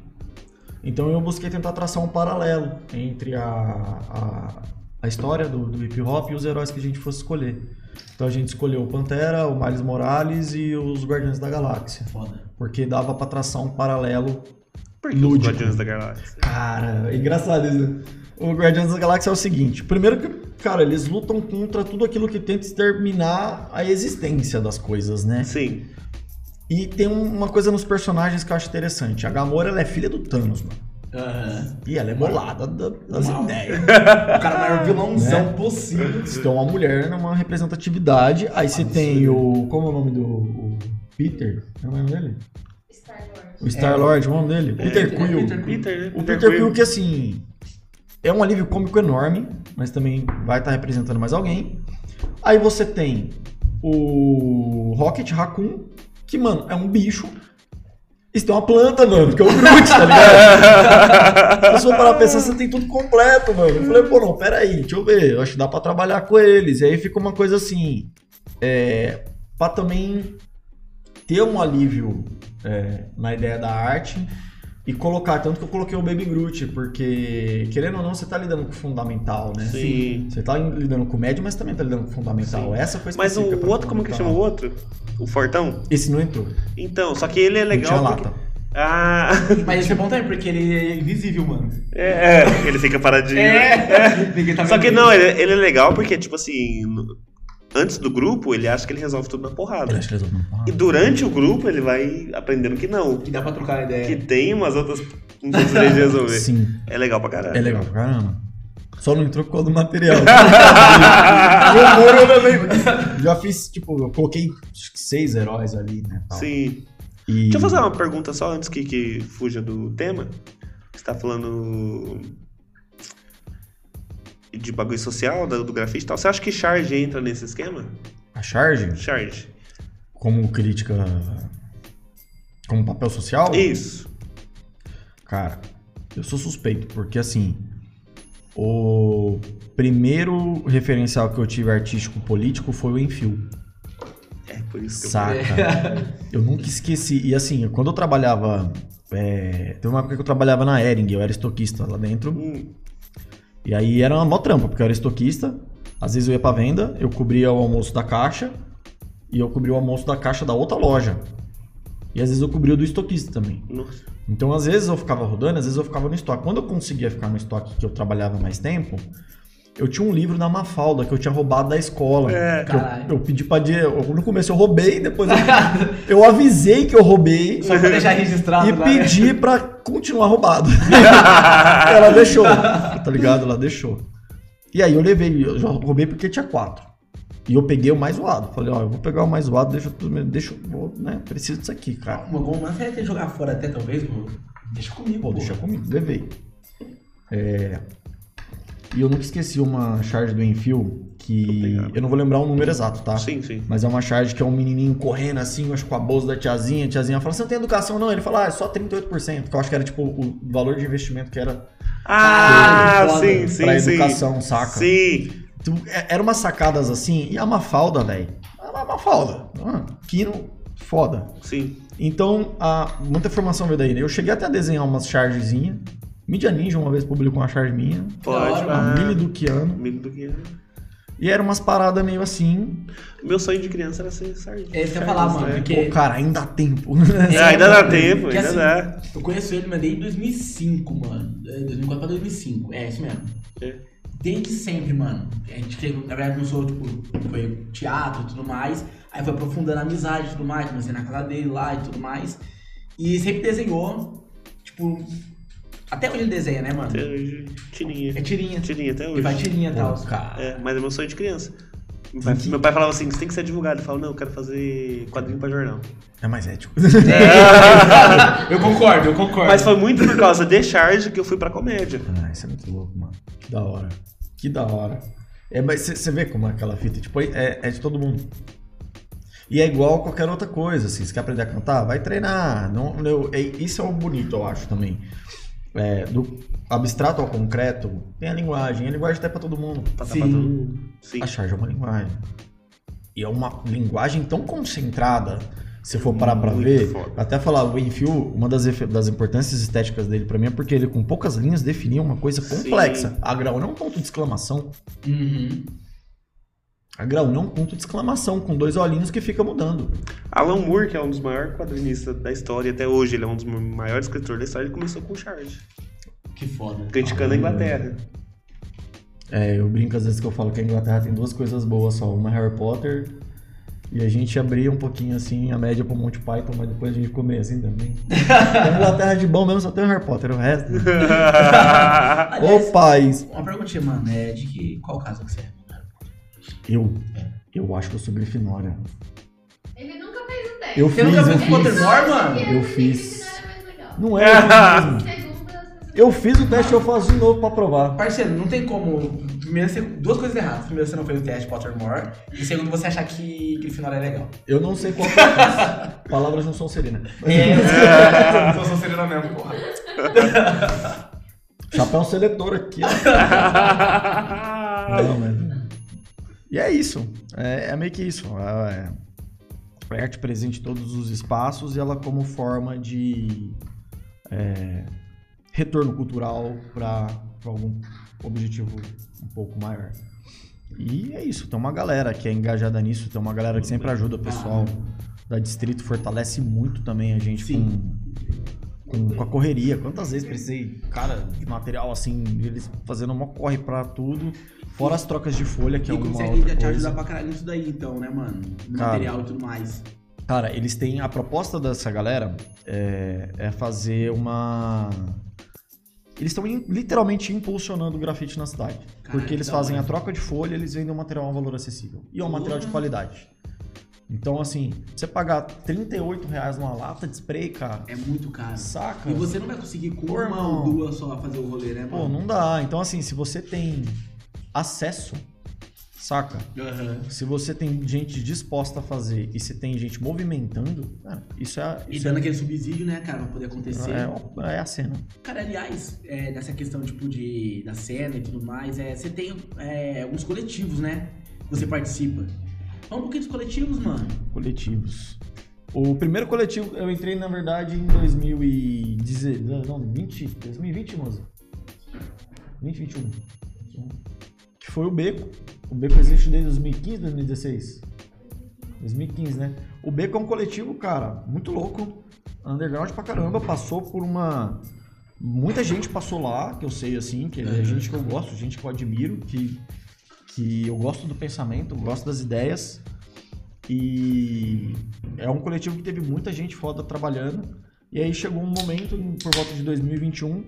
Então eu busquei tentar traçar um paralelo entre a, a, a história do, do hip hop e os heróis que a gente fosse escolher. Então a gente escolheu o Pantera, o Miles Morales e os Guardiões da Galáxia. Foda. Porque dava pra traçar um paralelo. Por que os Lúdico. Guardiões da Galáxia? Cara, é engraçado isso. né? O Guardiões da Galáxia é o seguinte: primeiro que, cara, eles lutam contra tudo aquilo que tenta exterminar a existência das coisas, né? Sim. E tem um- uma coisa nos personagens que eu acho interessante. A Gamora, ela é filha do Thanos, mano. Aham. E ela é bolada da- das Mal. ideias. O cara é o maior vilãozão Né? possível. Então, uma mulher numa representatividade. Aí você tem o... Como é o nome do... o Peter? Não é o nome dele? Star-Lord. O Star-Lord, como é o nome dele? Peter é, Quill. Peter Peter, né? O Peter Quill que, assim, é um alívio cômico enorme, mas também vai estar representando mais alguém. Aí você tem o Rocket Raccoon, que, mano, é um bicho. Isso tem uma planta, mano, que é o Groot, tá ligado? Se você parar pra pensar, você tem tudo completo, mano. Eu falei, pô, não, pera aí, deixa eu ver, eu acho que dá pra trabalhar com eles. E aí fica uma coisa assim, é, pra também ter um alívio é, na ideia da arte e colocar, tanto que eu coloquei o Baby Groot, porque, querendo ou não, você tá lidando com o fundamental, né? Sim. Você tá lidando com o médio, mas também tá lidando com o fundamental. Sim. Essa foi Mas o, outro, como que chama o outro? O Fortão? Esse não entrou. Então, só que ele é Não tinha legal. porque- lata. Ah, Mas isso é bom também, porque ele é invisível, mano. é, é, ele fica paradinho. É. Ninguém tá Só que não, ele, ele é legal porque, tipo assim, no- antes do grupo, ele acha que ele resolve tudo na Ele porrada. acha que eles vão- E durante o grupo, ele vai aprendendo que não. Que dá pra trocar ideia. Que tem umas outras jeitos de resolver. Sim, É legal pra caralho. é legal pra caramba. Só não entrou por causa do material. eu também. Já fiz, tipo, eu coloquei seis heróis ali, né? tal. Sim. E... Deixa eu fazer uma pergunta só antes que, que fuja do tema. Você tá falando de bagulho social, do, do grafite e tal. Você acha que charge entra nesse esquema? A charge, Charge. como crítica. Como papel social? Isso. Cara, eu sou suspeito, porque assim. O primeiro referencial que eu tive artístico político foi o Enfio. É por isso que eu Saca? Eu nunca esqueci. E assim, quando eu trabalhava. É... Teve uma época que eu trabalhava na Ering, eu era estoquista lá dentro. Hum, E aí era uma mó trampa, porque eu era estoquista. Às vezes eu ia pra venda, eu cobria o almoço da caixa. E eu cobria o almoço da caixa da outra loja. E às vezes eu cobria o do estoquista também. nossa. Então, às vezes eu ficava rodando, às vezes eu ficava no estoque. Quando eu conseguia ficar no estoque que eu trabalhava mais tempo, eu tinha um livro da Mafalda que eu tinha roubado da escola. É. Que eu, eu pedi pra dia. eu- No começo eu roubei, depois eu, eu avisei que eu roubei Só pra deixar registrado e lá, né? pedi pra continuar roubado. Ela deixou, tá ligado? Ela deixou. E aí eu levei, eu já roubei porque tinha quatro. E eu peguei o mais zoado. Falei, ó, eu vou pegar o mais zoado, deixa tudo, deixa, eu vou, né? Preciso disso aqui, cara. Uma gol, mas você ia ter que jogar fora até, talvez, pô. Deixa comigo, Pô, pô. deixa comigo, levei. É, E eu nunca esqueci uma charge do Enfio que. Eu não vou lembrar o número exato, tá? Sim, sim. Mas é uma charge que é um menininho correndo assim, acho com a bolsa da tiazinha. A tiazinha fala: Você não tem educação, não? Ele fala: Ah, é só 38%. Que eu acho que era tipo o valor de investimento que era Ah, sim, sim, pra sim. educação, saca? Sim. Então, é- Eram umas sacadas assim. E a Mafalda, velho. A Mafalda. Ah, Kino, foda. Sim. Então, a, muita informação veio daí. né? Eu cheguei até a desenhar umas chargezinhas. Mídia Ninja uma vez publicou uma charge minha. Pode. Uma mini Duquiano. que. E eram umas paradas meio assim. Meu sonho de criança era ser sardinha. É isso que eu ia falar, mano, né? porque- Pô, cara, ainda dá tempo. É, ainda dá tempo, porque ainda assim, dá. Eu conheço ele, mas desde 2005, mano. É, 2004 pra 2005. É isso mesmo. É. Desde sempre, mano. A gente, que, na verdade, começou, tipo, foi teatro e tudo mais. Aí foi aprofundando a amizade e tudo mais. Comecei na casa dele lá e tudo mais. E sempre desenhou, tipo... Até hoje ele desenha, né, mano? Até hoje, tirinha. É tirinha. Tirinha até E hoje. vai tirinha e tal. Pô, cara. É, mas é meu sonho de criança. Meu pai, meu pai falava assim, você tem que ser advogado. Eu falo, não, eu quero fazer quadrinho pra jornal. É mais ético. Eu concordo, eu concordo. Mas foi muito por causa de charge que eu fui pra comédia. ah, isso é muito louco, mano. Que da hora. Que da hora. É, mas você vê como é aquela fita, tipo, é, é de todo mundo. E é igual qualquer outra coisa, assim, você quer aprender a cantar, vai treinar. Não, não, é- isso é o bonito, eu acho, também. É, do abstrato ao concreto, tem a linguagem. A linguagem até pra todo mundo. Tá, tá, Sim. tá, Sim. A charge é uma linguagem. E é uma linguagem tão concentrada, se for parar pra Muito ver. foda. Até falar, o Enfield, uma das, das importâncias estéticas dele pra mim é porque ele, com poucas linhas, definia uma coisa complexa. A grau não é um ponto de exclamação. Uhum. A grau não é um ponto de exclamação, com dois olhinhos que fica mudando. Alan Moore, que é um dos maiores quadrinistas da história, até hoje ele é um dos maiores escritores da história, ele começou com charge, Que foda. criticando a Inglaterra. É, eu brinco às vezes que eu falo que a Inglaterra tem duas coisas boas só. Uma é Harry Potter e a gente abria um pouquinho assim a média pro Monty Python, mas depois a gente ficou meio assim também. a Inglaterra de bom mesmo só tem o Harry Potter, o resto. Ô país! Uma perguntinha, mano, é de que, qual caso que você é? Eu, eu acho que eu sou Grifinória. Ele nunca fez o teste. Eu Você fiz, nunca eu fez fiz. Pottermore, mano? Eu fiz. Não era mais legal. Não é, eu fiz mesmo. Segunda, Eu fiz o teste e eu faço de novo pra provar. Parceiro, não tem como. Primeiro, você, duas coisas erradas. Primeiro, você não fez o teste Pottermore. E segundo, você achar que Grifinória é legal. Eu não sei qual que eu fiz. Palavras não são serinas. É, eu sou serena mesmo, porra. Chapéu seletor aqui, ó. Não, mas... E é isso. É, é meio que isso. É, é arte presente em todos os espaços e ela como forma de é, retorno cultural para algum objetivo um pouco maior. E é isso. Tem uma galera que é engajada nisso, tem uma galera que sempre ajuda o pessoal da Distrito, fortalece muito também a gente Sim. com, com, com a correria. Quantas vezes precisei, cara, de material assim, eles fazendo uma corre pra tudo, fora as trocas de folha, que é e uma consegue outra te coisa. ajudar pra caralho nisso daí, então, né, mano? No Cara. material e tudo mais. Cara, eles têm. A proposta dessa galera é, é fazer uma. Eles estão literalmente impulsionando o grafite na cidade. Caralho, porque eles fazem hora. a troca de folha, eles vendem um material a um valor acessível. E é um material de qualidade. Então, assim, você pagar 38 reais numa lata de spray, cara, É muito caro. saca? E você não vai conseguir com Pô, uma ou duas só fazer o rolê, né, Pô, mano? não dá. Então, assim, se você tem acesso, saca? Aham. Se você tem gente disposta a fazer e se tem gente movimentando, cara, isso é. E Isso dando é, aquele subsídio, né, cara, pra poder acontecer. é, é a cena. Cara, aliás, é, nessa questão, tipo, de, da cena e tudo mais, é, você tem é, alguns coletivos, né? Você participa. Fala um pouquinho dos coletivos, mano. Coletivos. O primeiro coletivo eu entrei, na verdade, em 2010. Não, 20, 2020, moça. 2021. Que foi o Beco. O Beco existe desde 2015, 2016. 2015, né? O Beco é um coletivo, cara, muito louco. Underground pra caramba. Passou por uma. Muita gente passou lá, que eu sei assim, que é gente que eu gosto, gente que eu admiro, que, que eu gosto do pensamento, gosto das ideias. E é um coletivo que teve muita gente foda trabalhando. E aí chegou um momento, por volta de 2021,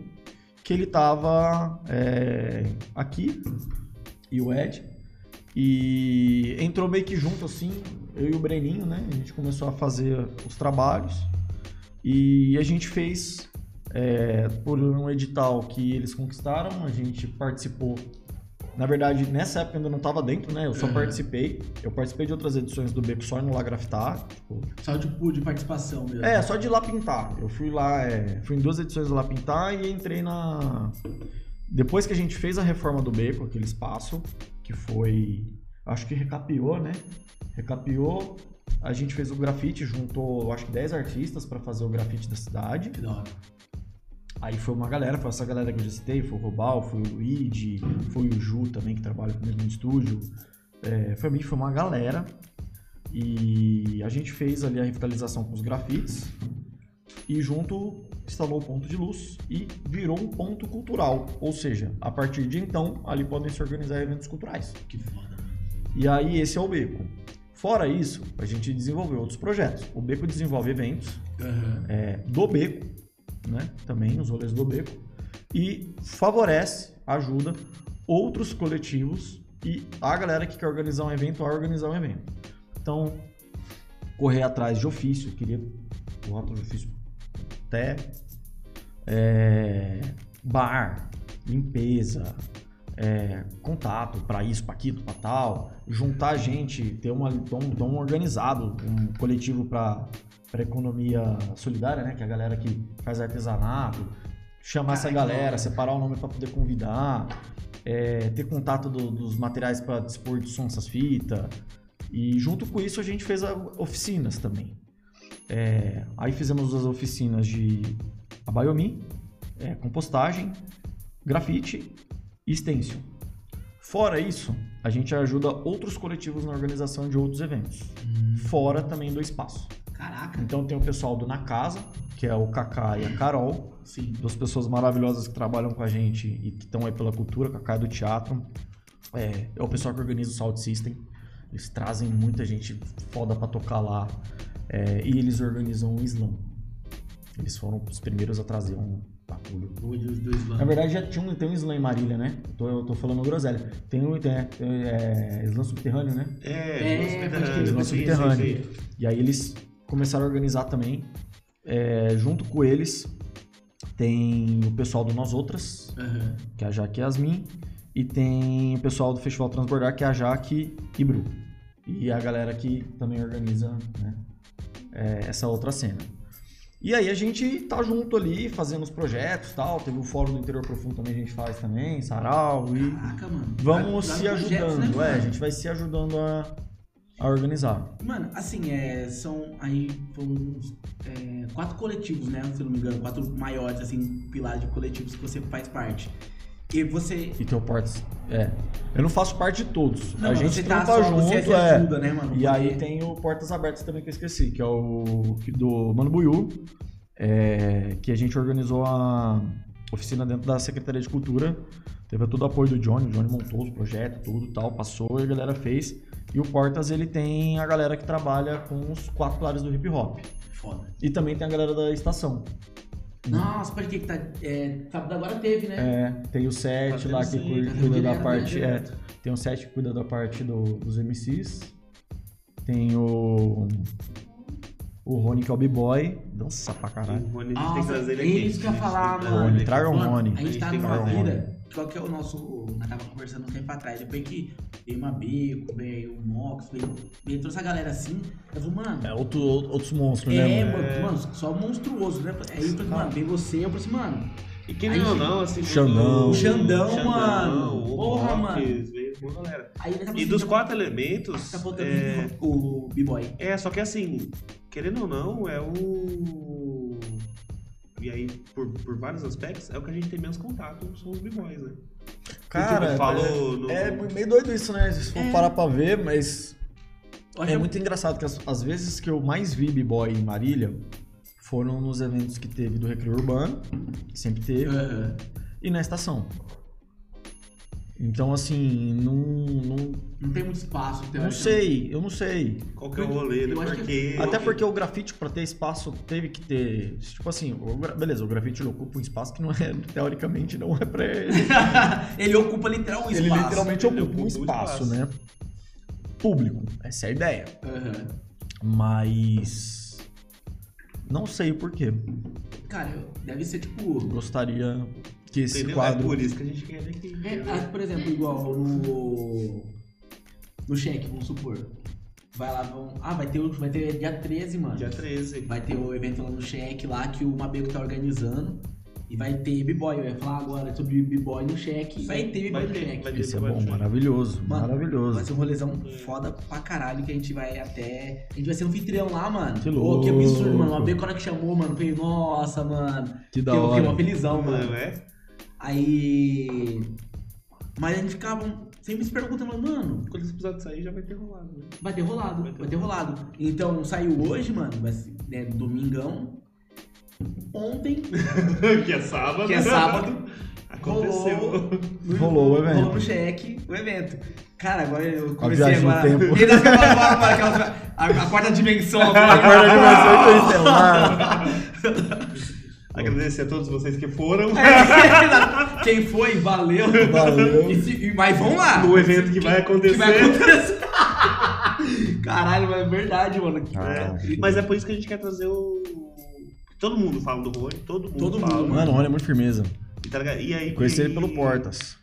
que ele tava é, aqui, e o Ed. E entrou meio que junto assim, eu e o Breninho, né? A gente começou a fazer os trabalhos. E a gente fez é, por um edital que eles conquistaram, a gente participou. Na verdade, nessa época eu ainda não estava dentro, né? Eu só Uhum. participei. Eu participei de outras edições do Beco só no lá grafitar. Tipo, Só tipo de participação mesmo. é, só de lá pintar. Eu fui lá, é, fui em duas edições lá pintar e entrei na. Depois que a gente fez a reforma do beco, aquele espaço, que foi. Acho que recapeou, né? Recapeou. A gente fez o grafite, juntou acho que 10 artistas para fazer o grafite da cidade. Que da hora. Aí foi uma galera, foi essa galera que eu já citei, foi o Robal, foi o Luigi, foi o Ju também, que trabalha comigo no estúdio. É, foi, foi uma galera. E a gente fez ali a revitalização com os grafites. E junto instalou o ponto de luz e virou um ponto cultural. Ou seja, a partir de então, ali podem se organizar eventos culturais. Que foda, mano. E aí esse é o Beco. Fora isso, a gente desenvolveu outros projetos. O Beco desenvolve eventos, Aham. é, do beco, né? Também os rolês do beco. E favorece, ajuda outros coletivos e a galera que quer organizar um evento a organizar um evento. Então, correr atrás de ofício, queria correr atrás de ofício até é, bar, limpeza, é, contato para isso, para aquilo, para tal, juntar gente, ter uma um, ter um organizado, um coletivo para para economia solidária, né, que é a galera que faz artesanato, chamar essa galera, separar o nome pra poder convidar, é, ter contato do- dos materiais pra dispor de som essas fitas. E junto com isso a gente fez a- oficinas também. É, aí fizemos as oficinas de abaiomi, é, compostagem, grafite e stencil. Fora isso, a gente ajuda outros coletivos na organização de outros eventos. Fora também do espaço. Caraca. Então tem o pessoal do Na Casa, que é o Kaká e a Carol, Sim. duas pessoas maravilhosas que trabalham com a gente e que estão aí pela cultura, Kaká é do teatro. É, é o pessoal que organiza o Sound System. Eles trazem muita gente foda pra tocar lá. É, e eles organizam o Slam. Eles foram os primeiros a trazer um bagulho. Do, do, do Islã. Na verdade, já tinha um, tem um Slam em Marília, né? Eu tô, eu tô falando groselha. Tem um tem, tem, é, Slam subterrâneo, né? É, É, Slam pode crer, subterrâneo. Sim, subterrâneo. sim. E aí eles começaram a organizar também. É, junto com eles tem o pessoal do Nós Outras, Aham. que é a Jaque e a Yasmin. E tem o pessoal do Festival Transbordar, que é a Jaque e Bru. E a galera que também organiza né, é, essa outra cena. E aí a gente tá junto ali, fazendo os projetos e tal. Teve o Fórum do Interior Profundo também a gente faz também, Sarau. E Caraca, mano. vamos se vai projetos, ajudando. né, é, a gente vai se ajudando a, a organizar. Mano, assim, é, são aí foram uns, é, quatro coletivos, né? Se não me engano, quatro maiores, assim, pilares de coletivos que você faz parte. E você. E teu Portas. É. Eu não faço parte de todos. Não, a gente você tá só- junto, você se é. ajuda, né, mano? E aí tem o Portas Abertas também que eu esqueci, que é o que- do Mano Buiú, é, que a gente organizou a oficina dentro da Secretaria de Cultura. Teve todo o apoio do Johnny, o Johnny montou os projetos, tudo e tal, passou e a galera fez. E o Portas, ele tem a galera que trabalha com os quatro pilares do hip hop. Foda. E também tem a galera da estação. Nossa, pode que que tá. É, sábado agora teve, né? É, tem o Tá Sete tendo lá que sim, cu- tá cuida da parte. É, tem o Sete que cuida da parte do- dos MCs. Tem o. O Rony, que é o B-Boy. Dança pra caralho. O Rony, a gente tem que Nossa, trazer ele é aqui. isso que eu ia A gente falar, mano. aqui. Traga o Rony. A gente tá numa Rony. vida. Qual que é o nosso. Nós tava conversando um tempo atrás. Depois que veio uma Beco, veio o Mox, veio, veio toda essa galera assim. Eu falei, mano. É outro, outros monstros, É, né, mano? mano, mano, só monstruoso, né? Aí eu falei, mano, vem você, eu falei assim, mano, E querendo Aí, ou não, assim... Xandão. o- O Xandão, mano. O Porra, mano. veio boa galera. aí E dos quatro elementos, Tá botando é, o B-Boy. é, só que assim, querendo ou não, é o... E aí, por, por vários aspectos, é o que a gente tem menos contato, são os b-boys, né? Cara, eu falo é, no- é meio doido isso, né? Se for É. parar pra ver, mas é muito engraçado que as, as vezes que eu mais vi B-Boy em Marília foram nos eventos que teve do Recreio Urbano, que sempre teve, Aham. e na estação. Então, assim, não, não, Não tem muito espaço, não sei, eu não sei. Qual que é o rolê, né? Eu acho que- Porque... Até porque o grafite, pra ter espaço, teve que ter. Tipo assim, o gra- beleza, o grafite ocupa um espaço que não é, teoricamente, não é pra ele. ele ocupa literal um ele espaço. literalmente Ele ocupa um ocupa um espaço, espaço. né? Público. Essa é a ideia. Aham. Mas. Não sei o porquê. Cara, deve ser tipo. Gostaria que esse Entendeu? quadro. É por isso que a gente quer aqui. É, ah, por exemplo, igual no. No cheque, vamos supor. Vai lá, vão. Ah, vai ter, vai ter dia 13, mano. Dia 13. Vai ter o evento lá no cheque lá que o Mabeco tá organizando. E vai ter B-Boy. Eu ia falar agora sobre B-Boy no cheque. Vai ter B-Boy Vai no cheque. vai ter. Esse é bom, maravilhoso. Mano, maravilhoso. Vai ser um rolezão foda pra caralho que a gente vai até. A gente vai ser anfitrião lá, mano. Que Pô, que louco. absurdo, mano. Uma vez quando que chamou, mano. Falei, nossa, mano. Que da hora. Fiquei uma felizão, mano. Não é? Aí. Mas a gente ficava sempre se perguntando, mano, Quando esse episódio sair, já vai ter rolado, né? vai ter rolado, Vai ter vai ter rolado. Então saiu hoje, mano, ser, né, domingão. Ontem, que é sábado. que é sábado, Aconteceu. rolou, Rolou o evento. Rolou no cheque o evento. Cara, agora eu A comecei agora. tempo. Ele tá ficando agora, mano, aquela- a, a quarta dimensão. Agora que vai ser interestelar. Agradecer a todos vocês que foram. Quem foi, valeu. Valeu. E se- e- mas vamos lá. No evento que vai acontecer. Que vai acontecer. Caralho, mas é verdade, mano. Ah, É, mas é por isso que a gente quer trazer o. Todo mundo fala do Rony, todo mundo Todo fala. mundo, Mano, o Rony é muito firmeza. E, tá? E aí, Conheci ele e- pelo Portas.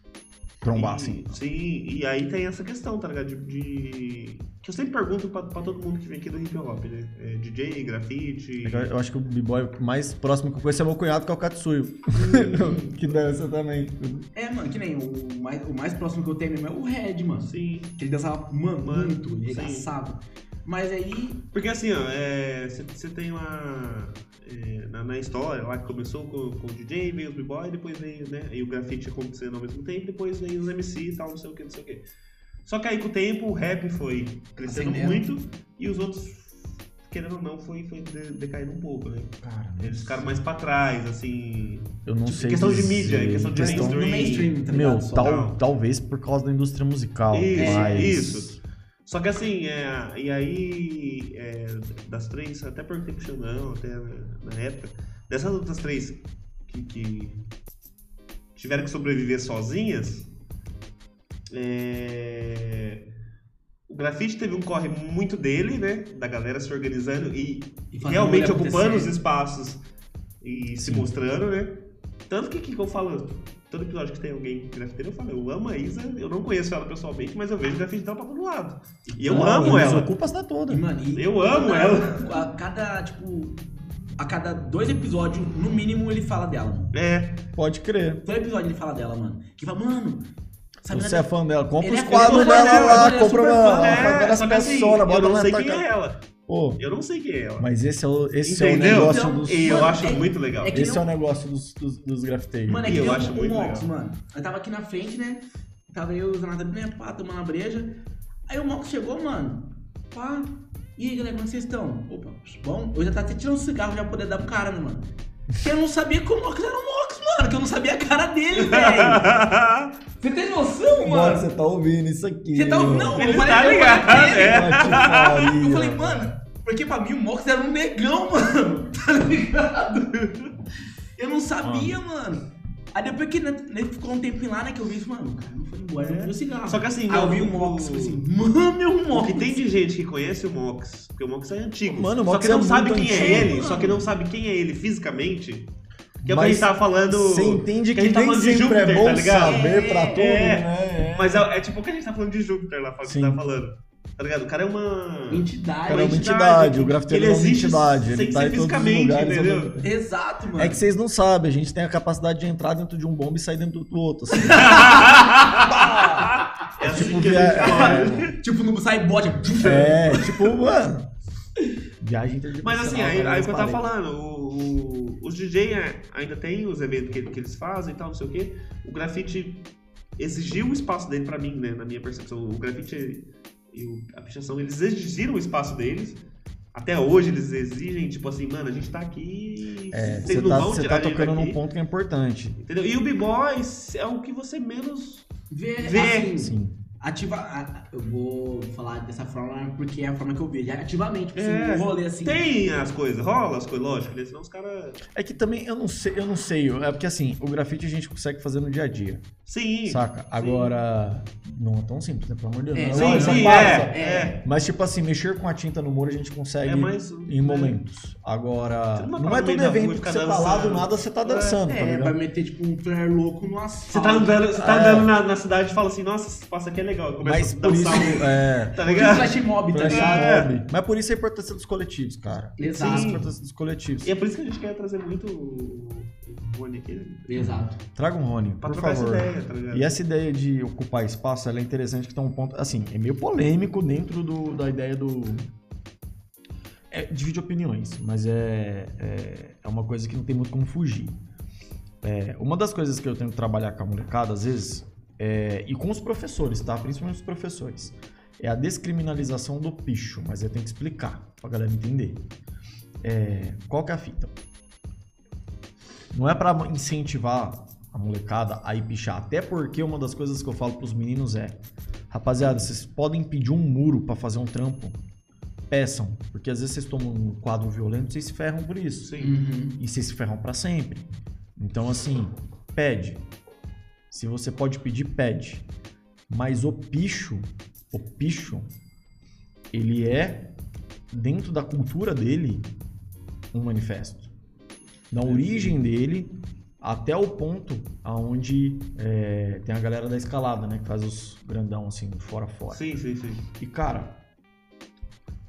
Trombar, e- assim. Sim, e aí tem essa questão, tá ligado? De, de que eu sempre pergunto pra, pra todo mundo que vem aqui do hip hop, né? É, DJ, grafite. É Eu eu acho que o b-boy mais próximo que eu conheço é meu cunhado, que é o Katsuyo. que dança também. É, mano, que nem o mais, o mais próximo que eu tenho mesmo é o Red, mano. Sim. Que ele dançava, mano, Mano, muito, arregaçava. Mas aí, Porque assim, ó, você tem lá é, na, na história lá que começou com, com o DJ, veio os b-boy, depois veio, né? Aí o grafite acontecendo ao mesmo tempo, depois veio os MC e tal, não sei o que, não sei o que. Só que aí com o tempo o rap foi crescendo Acendendo. muito e os outros, querendo ou não, foi, foi de- decaindo um pouco, né? Cara, Eles ficaram mais pra trás, assim. eu não Tipo, sei. questão de dizer. mídia, questão de Questão- mainstream. mainstream, tá Meu, tal, talvez por causa da indústria musical. Isso, mas... isso. Só que assim, é, e aí, é, das três, até perguntei pro Xandão, até na, na época, dessas outras três que, que tiveram que sobreviver sozinhas, é, o grafite teve um corre muito dele, né? Da galera se organizando e E realmente ocupando os espaços e se Sim. mostrando, né? Tanto que, que eu falo, todo episódio que tem alguém grafiteiro, eu falo, eu amo a Isa, eu não conheço ela pessoalmente, mas eu vejo grafite dela pra todo lado. E eu Não, amo ela. ocupam a toda. E, mano, e Eu amo ela. A cada, tipo, a cada dois episódios, no mínimo, ele fala dela, mano. É, Pode crer. Todo episódio ele fala dela, mano. Que fala, mano, sabe Você é fã dela. Compra os é quadros dela dela, lá, é compra uma é, só que assim, persona, eu bota não sei quem é ela. Pô, Eu não sei quem é ela. mas esse é o, esse é o negócio Então, dos. E eu Mano, acho é- muito legal. é Esse é o negócio dos, dos, dos grafiteiros. Mano, é que eu nem acho o, muito Mox, legal. mano. Eu tava aqui na frente, né? Tava eu e o Zanata, né, pá, tomando uma breja. Aí o Mox chegou, mano. Pá. E aí, galera, como vocês estão? Opa, bom. Eu já tava até tirando um cigarro já poder dar pro cara, né, mano? Porque eu não sabia que o Mox era o Mox, mano. Que eu não sabia a cara dele, velho. Você tem noção, Mano, mano? você tá ouvindo isso aqui. Você tá ouvindo? Não, Ele eu falei, tá eu falei ligado, pra ele. é. Patifaria. Eu falei, mano, porque pra mim o Mox era um negão, mano. Tá ligado? Eu não sabia, mano. Aí depois que né, né, ficou um tempinho lá, né, que eu vi isso, mano, o cara não foi embora, É. não viu cigarro. Só que assim, Aí eu meu, vi o Mox, falei assim, mano, é O Mox. que tem de gente que conhece o Mox, porque o Mox é antigo. Mano, o só Mox que não é sabe muito quem é antigo, ele, mano. só que não sabe quem é ele fisicamente. Que é o que a gente tava falando. Você entende que, a gente tá nem falando de sempre é Júpiter, bom tá ligado? saber pra tudo, É. né? Mas é, é tipo o que a gente tá falando de Júpiter lá, que você Sim. tava falando. Tá ligado? O cara é uma. Entidade. O cara é uma entidade, o que- grafiteiro ele é uma existe entidade. Ele tá em todos os fisicamente, lugares. entendeu? Exato, mano. É que vocês não sabem, a gente tem a capacidade de entrar dentro de um bombe e sair dentro do outro. assim. É assim Tipo, que gente fala. Tipo, no sai bote. É, tipo, mano. Viagem. Mas assim, aí, aí o que eu tava falando, o, o- os DJ é- ainda tem os eventos que, que eles fazem e tal, não sei o quê. O grafite exigiu o espaço dele pra mim, né? Na minha percepção. O grafite e o- a pichação, eles exigiram o espaço deles. Até hoje eles exigem, tipo assim, mano, a gente tá aqui. É, vocês você não tá, vão você tirar tá a gente tocando num ponto que é importante. Entendeu? E o B-Boy é o que você menos. Vê, Vê. assim, Sim. Ativa. Eu vou falar dessa forma porque é a forma que eu vejo. Ativamente, tipo, É. assim, um rolê assim. Tem as coisas, rola as coisas, lógico, né? Senão os caras. É que também eu não sei, eu não sei. É porque assim, o grafite a gente consegue fazer no dia a dia. Sim. Saca? Agora. Não é tão simples, né? Pelo amor de Deus. É, não Sim, uma sim, farsa. é, é. Mas, tipo assim, mexer com a tinta no muro a gente consegue É mais- em momentos. Agora, não não, é todo evento que você tá lá do dançando. nada, você tá dançando, tá É, vai meter tipo um flare louco no asfalto. Você tá andando, você tá É. andando na, na cidade e fala assim, nossa, esse espaço aqui é legal. Começa Mas a por isso, um- é... Tá ligado? flash mob, tá Flash ligado? É. Mas por isso a importância dos coletivos, cara. Exato. Por isso a importância dos coletivos. E é por isso que a gente quer trazer muito o Rony aqui. né? Exato. Traga um Rony, Pra por favor. essa ideia, tá ligado? E essa ideia de ocupar espaço, ela é interessante que tem um ponto, assim, é meio polêmico dentro do, da ideia do... É, divide opiniões, mas é, é, é uma coisa que não tem muito como fugir. É, uma das coisas que eu tenho que trabalhar com a molecada, às vezes, é, e com os professores, tá? Principalmente os professores, é a descriminalização do picho, mas eu tenho que explicar pra galera entender. É, qual que é a fita? Não é pra incentivar a molecada a ir pichar, até porque uma das coisas que eu falo pros meninos é, rapaziada, vocês podem pedir um muro pra fazer um trampo, peçam, porque às vezes vocês tomam um quadro violento, vocês se ferram por isso Sim. Uhum. e vocês se ferram pra sempre. Então, assim, pede. Se você pode pedir, pede. Mas o picho, o picho, ele é, dentro da cultura dele, um manifesto. Da origem dele até o ponto aonde é, tem a galera da escalada, né? Que faz os grandão assim, fora fora. Sim, sim, sim. E cara,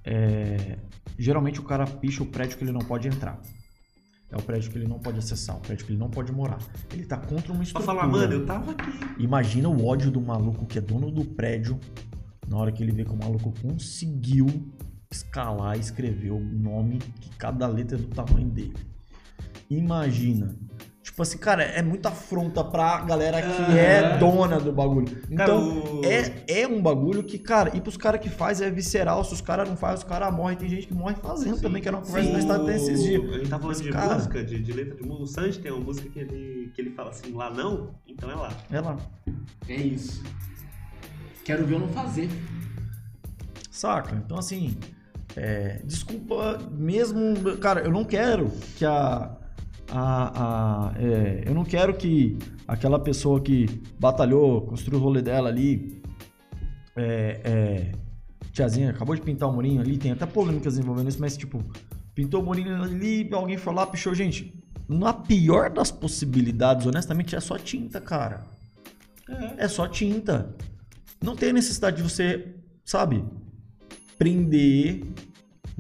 é, geralmente o cara picha o prédio que ele não pode entrar. É o prédio que ele não pode acessar, o prédio que ele não pode morar. Ele tá contra uma Pra estrutura. falar, mano, eu tava aqui. Imagina o ódio do maluco que é dono do prédio na hora que ele vê que o maluco conseguiu escalar e escrever o nome que cada letra é do tamanho dele. Imagina. Tipo assim, cara, é muita afronta pra galera que é dona do bagulho. Então, é, é um bagulho que, cara, e pros caras que faz é visceral. Se os caras não fazem, os caras morrem. Tem gente que morre fazendo também, que era uma conversa Sim, da Estado até esses dias. A gente tá falando Mas, de cara- música, de, de letra de música. O Sanji tem uma música que ele, que ele fala assim, lá não, então é lá. É lá. É isso. Quero ver eu não fazer. Saca? Então, assim, é, desculpa mesmo. Cara, eu não quero que a. a, a- é, eu não quero que aquela pessoa que batalhou, construiu o rolê dela ali. É, é, tiazinha, acabou de pintar o murinho ali, tem até polêmicas envolvendo isso, mas tipo, pintou o murinho ali, alguém foi lá, pichou. Gente, na pior das possibilidades, honestamente, é só tinta, cara. É só tinta. Não tem necessidade de você, sabe, prender,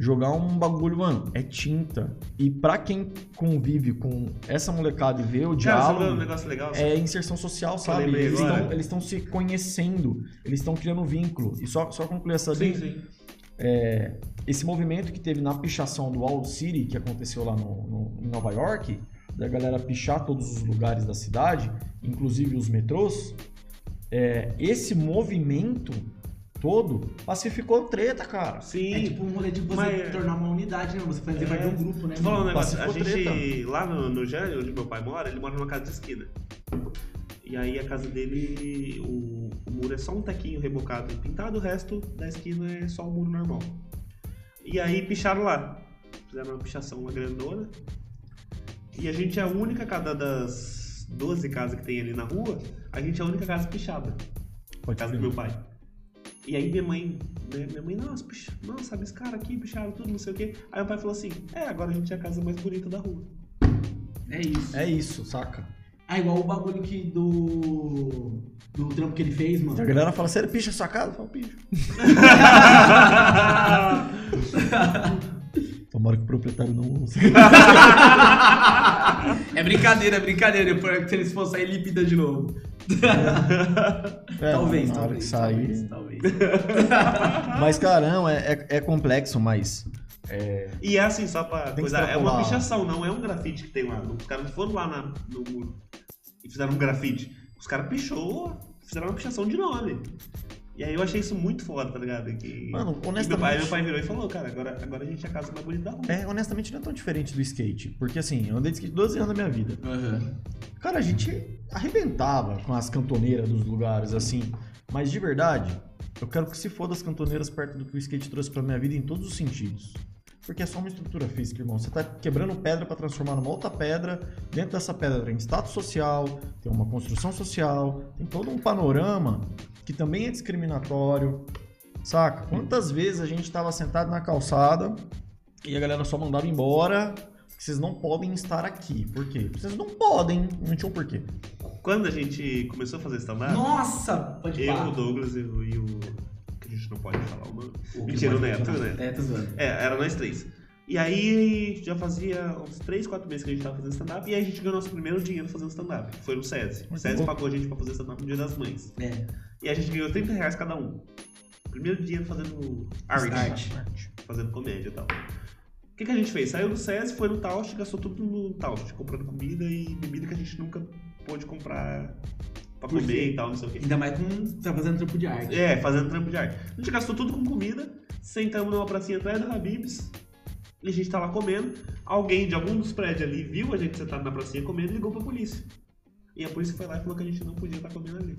jogar um bagulho, mano, é tinta. E pra quem convive com essa molecada e vê o sabe um diálogo, negócio legal? é inserção social, sabe? Eles estão, se conhecendo, eles estão criando vínculo. E só, só concluir essa Sim, sim. é, esse movimento que teve na pichação do Wall City, que aconteceu lá no, no- em Nova York, da galera pichar todos os lugares da cidade, inclusive os metrôs, é, esse movimento todo pacificou treta, cara. Sim. É tipo um rolê de você Mas- tornar uma unidade, né? Você fazer É. parte de um grupo, né? Falar um negócio. A gente, lá no, no Jânio, onde meu pai mora, ele mora numa casa de esquina. E aí a casa dele, o, o muro é só um tequinho rebocado e pintado, o resto da esquina é só um muro normal. E aí picharam lá. Fizeram uma pichação, uma grandona. E a gente é a única casa das 12 casas que tem ali na rua, a gente é a única casa pichada. Pode casa do meu pai. E aí minha mãe, né, minha mãe, nossa, picha, nossa, sabe esse cara aqui, picharam tudo, não sei o quê. Aí meu pai falou assim, é, agora a gente é a casa mais bonita da rua. É isso. É isso, saca? Ah, igual o bagulho que do. Do trampo que ele fez, mano. A galera fala, sério, picha sua casa? Eu falo, picha. Tomara que o proprietário não ouça. É brincadeira, é brincadeira. Depois se eles fossem sair, ele pinta de novo. É, talvez, na hora talvez. que sair. Talvez, talvez. Mas, caramba, é, é, é complexo, mas. E é assim, só pra que coisa, é uma pichação, não é um grafite que tem lá. Os caras não foram lá na- no muro e fizeram um grafite. Os caras pichou, fizeram uma pichação de nome. E aí eu achei isso muito foda, tá ligado? Que... Mano, E meu pai, honestamente. meu pai virou e falou, cara, agora, agora a gente é a casa bonita da rua. É, honestamente, não é tão diferente do skate. Porque assim, eu andei de skate 12 anos da minha vida. Aham. Cara, a gente arrebentava com as cantoneiras dos lugares, assim. Mas de verdade, eu quero que se foda as cantoneiras perto do que o skate trouxe pra minha vida em todos os sentidos. Porque é só uma estrutura física, irmão. Você tá quebrando pedra pra transformar numa outra pedra. Dentro dessa pedra tem status social, tem uma construção social, tem todo um panorama que também é discriminatório. Saca? Quantas vezes a gente tava sentado na calçada e a galera só mandava embora. que Vocês não podem estar aqui. Por quê? Vocês não podem. Não tinha um porquê. Quando a gente começou a fazer stand-up, Nossa! Pode eu, o Douglas e o, e o- que a gente não pode falar o nome. Mentira, o Neto, o Neto. É, era nós três. E aí já fazia uns 3, 4 meses que a gente tava fazendo stand-up e aí a gente ganhou nosso primeiro dinheiro fazendo stand-up. Foi no SESI. O SESI pagou a gente pra fazer stand-up no Dia das Mães. É. E a gente ganhou 30 reais cada um. Primeiro dinheiro fazendo arte, Arte. fazendo comédia e tal. O que, que a gente fez? Saiu do SESI, foi no Taust, gastou tudo no Taust, comprando comida e bebida que a gente nunca pôde comprar pra Por comer quê? e tal, não sei o quê. Ainda mais com. Tá fazendo trampo de arte. É, fazendo trampo de arte. A gente gastou tudo com comida, sentamos numa pracinha atrás do Habibs, e a gente tá lá comendo. Alguém de algum dos prédios ali viu a gente sentado na pracinha comendo e ligou pra polícia. E a polícia foi lá e falou que a gente não podia estar comendo ali.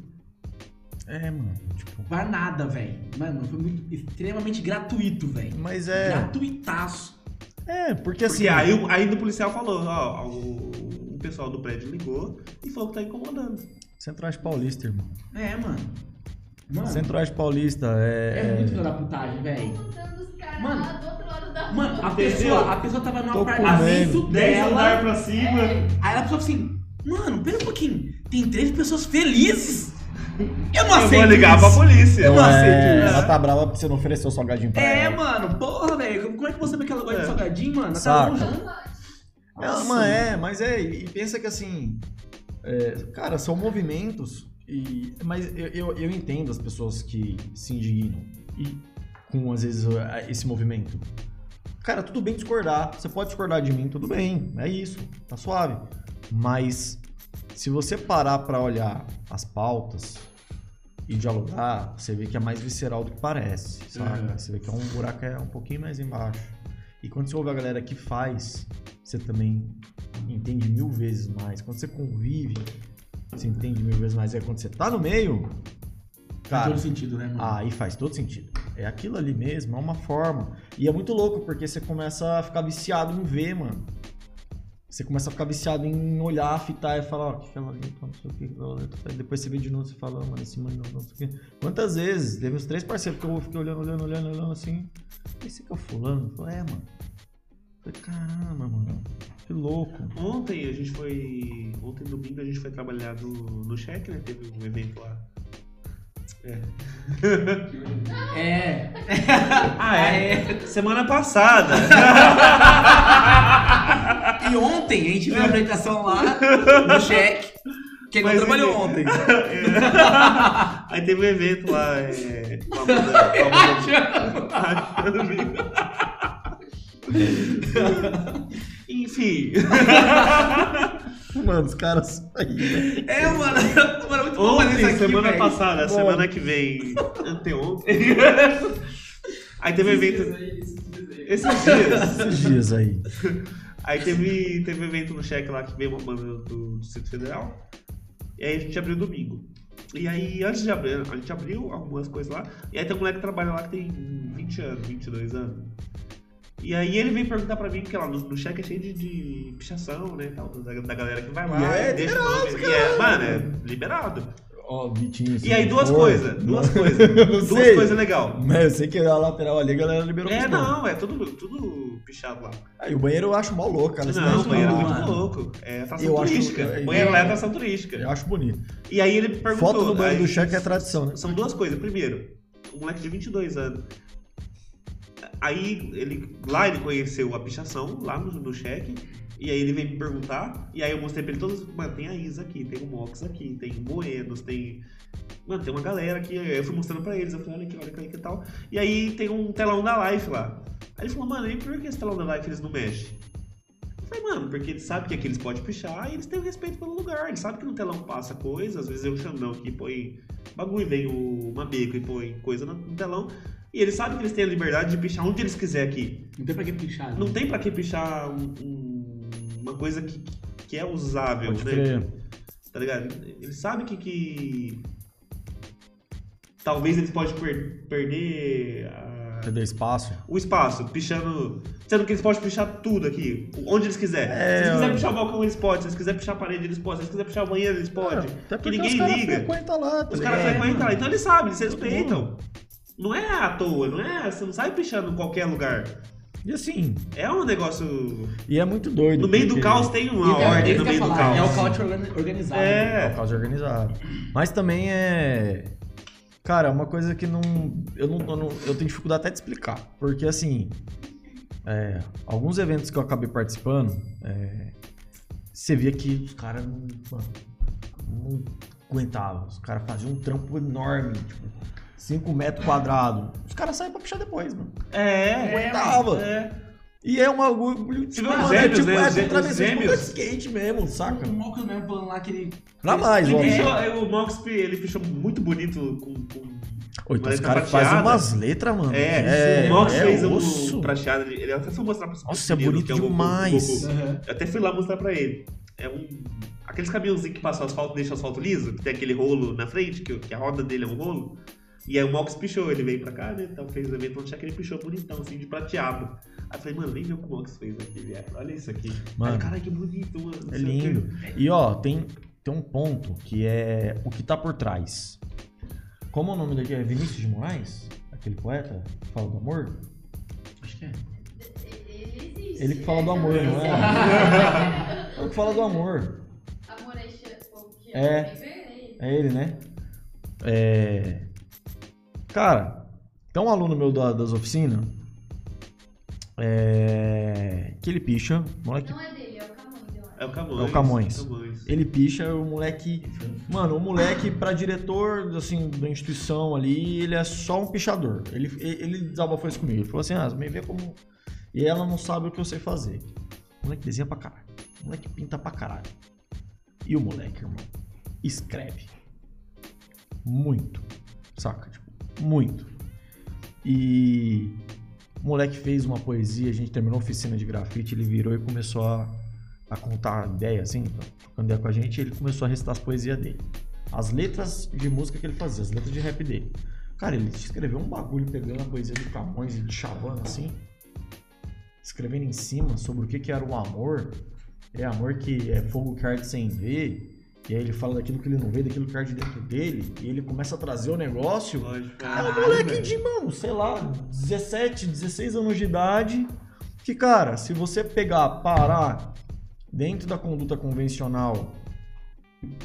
É, mano. Tipo. Pra nada, velho. Mano, foi muito extremamente gratuito, velho. Mas é. Gratuitaço. É, porque assim. Porque aí, o- aí o policial falou, ó, o, o pessoal do prédio ligou e falou que tá incomodando. Centrais Paulista, irmão. É, mano. Mano, Centrais Paulista é. é muito filho da putagem, velho. Mano. Mano, a pessoa, a pessoa tava no apartamento dela. pra cima. Aí ela falou assim: Mano, pera um pouquinho. Tem três pessoas felizes. Eu não Eu aceito vou ligar isso. pra polícia. Eu não aceito É, isso. ela tá brava porque você não ofereceu salgadinho pra É, ela. mano, porra, velho. Como é que você vê que ela gosta de É. salgadinho, mano? Ela Saca. Tá longe. Ela, mas é, mas é, e e pensa que assim, é, cara, são movimentos, e, mas eu, eu, eu entendo as pessoas que se indignam e com, às vezes, esse movimento. Cara, tudo bem discordar, você pode discordar de mim, tudo bem, é isso, tá suave. Mas se você parar pra olhar as pautas e dialogar, você vê que é mais visceral do que parece, saca? Uhum. Você vê que é um buraco é um pouquinho mais embaixo. E quando você ouve a galera que faz, você também entende mil vezes mais. Quando você convive, você entende mil vezes mais. É quando você tá no meio, Faz cara, todo sentido, né, mano? aí faz todo sentido. É aquilo ali mesmo, é uma forma. E é muito louco, porque você começa a ficar viciado em ver, mano. Você começa a ficar viciado em olhar, fitar e falar, ó, o que que ela letra, não sei o que, Depois você vê de novo, você fala, "Ah, mano, esse mano não, não sei o que. Quantas vezes? Teve uns três parceiros que eu fiquei olhando, olhando, olhando, olhando assim. Esse que é o fulano? Eu falei, é, mano. Falei, caramba, mano. Que louco. Ontem a gente foi. Ontem domingo a gente foi trabalhar no, no cheque, né? Teve um evento lá. É. Ah, é? Semana passada. E ontem a gente viu a apresentação lá no cheque. Não Mas trabalhou ele- ontem. Aí teve um evento lá. É, com a banda- com a banda- Enfim. Mano, os caras aí. É, mano. Mano, é muito bom Ontem, aqui, semana velho. passada, Bom. semana que vem. Anteontem. Aí teve um evento. Esses dias. Esses dias aí. Aí teve, teve um evento no cheque lá que veio uma banda do Distrito Federal. E aí a gente abriu domingo. E aí, antes de abrir, a gente abriu algumas coisas lá. E aí tem um moleque que trabalha lá que tem 20 anos, 22 anos. E aí ele veio perguntar pra mim, porque lá no, no cheque é cheio de, de pichação, né? Tal, da, da galera que vai lá. E é e deixa o nome. E é, mano, é liberado. Ó, Vitinho. se E aí duas coisas, duas coisas. Duas coisas legais. Mas eu sei que a lateral ali a galera liberou É, não, é tudo, tudo pichado lá. Aí o banheiro eu acho mó louco, cara. Não, o banheiro é muito mano. louco. É atração Eu acho- turística. é- O banheiro lá é é- atração turística. Eu acho bonito. E aí ele perguntou. Foto do banheiro aí- do cheque é tradição, né? São duas coisas. Primeiro, um moleque de 22 anos. Aí ele lá ele conheceu a pichação, lá no, no cheque. E aí ele veio me perguntar. E aí eu mostrei pra ele todos. Mano, tem a Isa aqui, tem o Mox aqui, tem o Buenos, tem. Mano, tem uma galera aqui. Eu fui mostrando pra eles. Eu falei, olha aqui, olha aqui, olha aqui e tal. E aí tem um telão da Life lá. Aí ele falou, mano, e por que esse telão da Life eles não mexem? Eu falei, mano, porque eles sabem que aqui eles podem pichar e eles têm o respeito pelo lugar. Eles sabem que no telão passa coisa, às vezes eu Xandão aqui põe bagulho, vem o Mabeco e põe coisa no telão. E eles sabem que eles têm a liberdade de pichar onde eles quiserem aqui. Não tem pra que pichar. né? Não tem pra que pichar um- um- uma coisa que, que é usável, Pode né? crer. Tá ligado? Eles sabem que. que... Talvez eles podem per- perder a- Cadê espaço? o espaço, pichando. Sendo que eles podem pichar tudo aqui, onde eles quiserem. É, se eles quiserem eu- pichar o balcão, eles podem. Se eles quiserem pichar a parede, eles podem. Se eles quiserem pichar o banheiro, eles podem. É, Até que porque ninguém os caras liga. frequentam lá, tá Os caras frequentam lá. Então eles sabem, eles respeitam. Não é à toa, não é. Você não sai pichando em qualquer lugar. E assim, É um negócio. e é muito doido. No meio do caos tem uma Então, ordem isso no meio do falar, caos. É o caos organi- organizado. É É. o caos organizado. Mas também é. Cara, é uma coisa que não. Eu não, eu não- eu tenho dificuldade até de explicar. Porque assim. é, alguns eventos que eu acabei participando, é, você via que os caras não, não aguentavam. Os caras faziam um trampo enorme, tipo, 5 metros quadrados. Os caras saem pra pichar depois, mano. É, Não é. aguentava. é. E é um bagulho. Você Tipo, mano, é tipo, né? é os travessão, tipo, skate mesmo, saca? O Mox mesmo falando lá que ele. Pra mais, Ele ó. pichou- o Mox ele pichou muito bonito com. com... Então Uma os caras fazem umas letras, mano. É, o Mox é fez osso. um prateado. Ele ele até só mostrar pra Nossa, é bonito o Goku- demais. o. Eu até fui lá mostrar pra ele. É um. Aqueles caminhãozinhos que passam asfalto deixa o asfalto liso, que tem aquele rolo na frente, que, que a roda dele é um rolo. E aí o Mox pichou, ele veio pra cá, né? Então fez o evento no check, ele pichou bonitão, assim, de prateado. Aí eu falei, mano, nem vê o que o Mox fez aqui, viado. Olha isso aqui. Mano. Caralho, que bonito, mano. É lindo. E ó, tem, tem um ponto que é o que tá por trás. Como o nome daqui é Vinícius de Moraes? Aquele poeta que fala do amor? Acho que é. Ele existe. Ele que fala do amor, não é? É o que fala do amor. Amor é que É. É ele, né? É... Cara, tem um aluno meu da- das oficinas é... que ele picha, moleque Não é dele, é o Camões, eu acho. É o Camões. É o Camões. Camões. Ele picha, o moleque. Mano, o moleque, pra diretor assim, da instituição ali, ele é só um pichador. Ele, ele desabafou isso comigo. Ele falou assim: ah, me vê como. E ela não sabe o que eu sei fazer. O moleque desenha pra caralho. O moleque pinta pra caralho. E o moleque, irmão, escreve. Muito. Saca? Muito. E o moleque fez uma poesia, a gente terminou a oficina de grafite, ele virou e começou a, a contar ideia, assim, trocando ideia com a gente, ele começou a recitar as poesias dele. As letras de música que ele fazia, as letras de rap dele. Cara, ele escreveu um bagulho pegando a poesia do Camões e de chavando assim, escrevendo em cima sobre o que, que era o amor. É amor que é fogo que arde sem ver. E aí ele fala daquilo que ele não vê, daquilo que arde dentro dele. E ele começa a trazer o negócio. Lógico. É um moleque de, mano, sei lá, 17, 16 anos de idade. Que, cara, se você pegar, parar dentro da conduta convencional,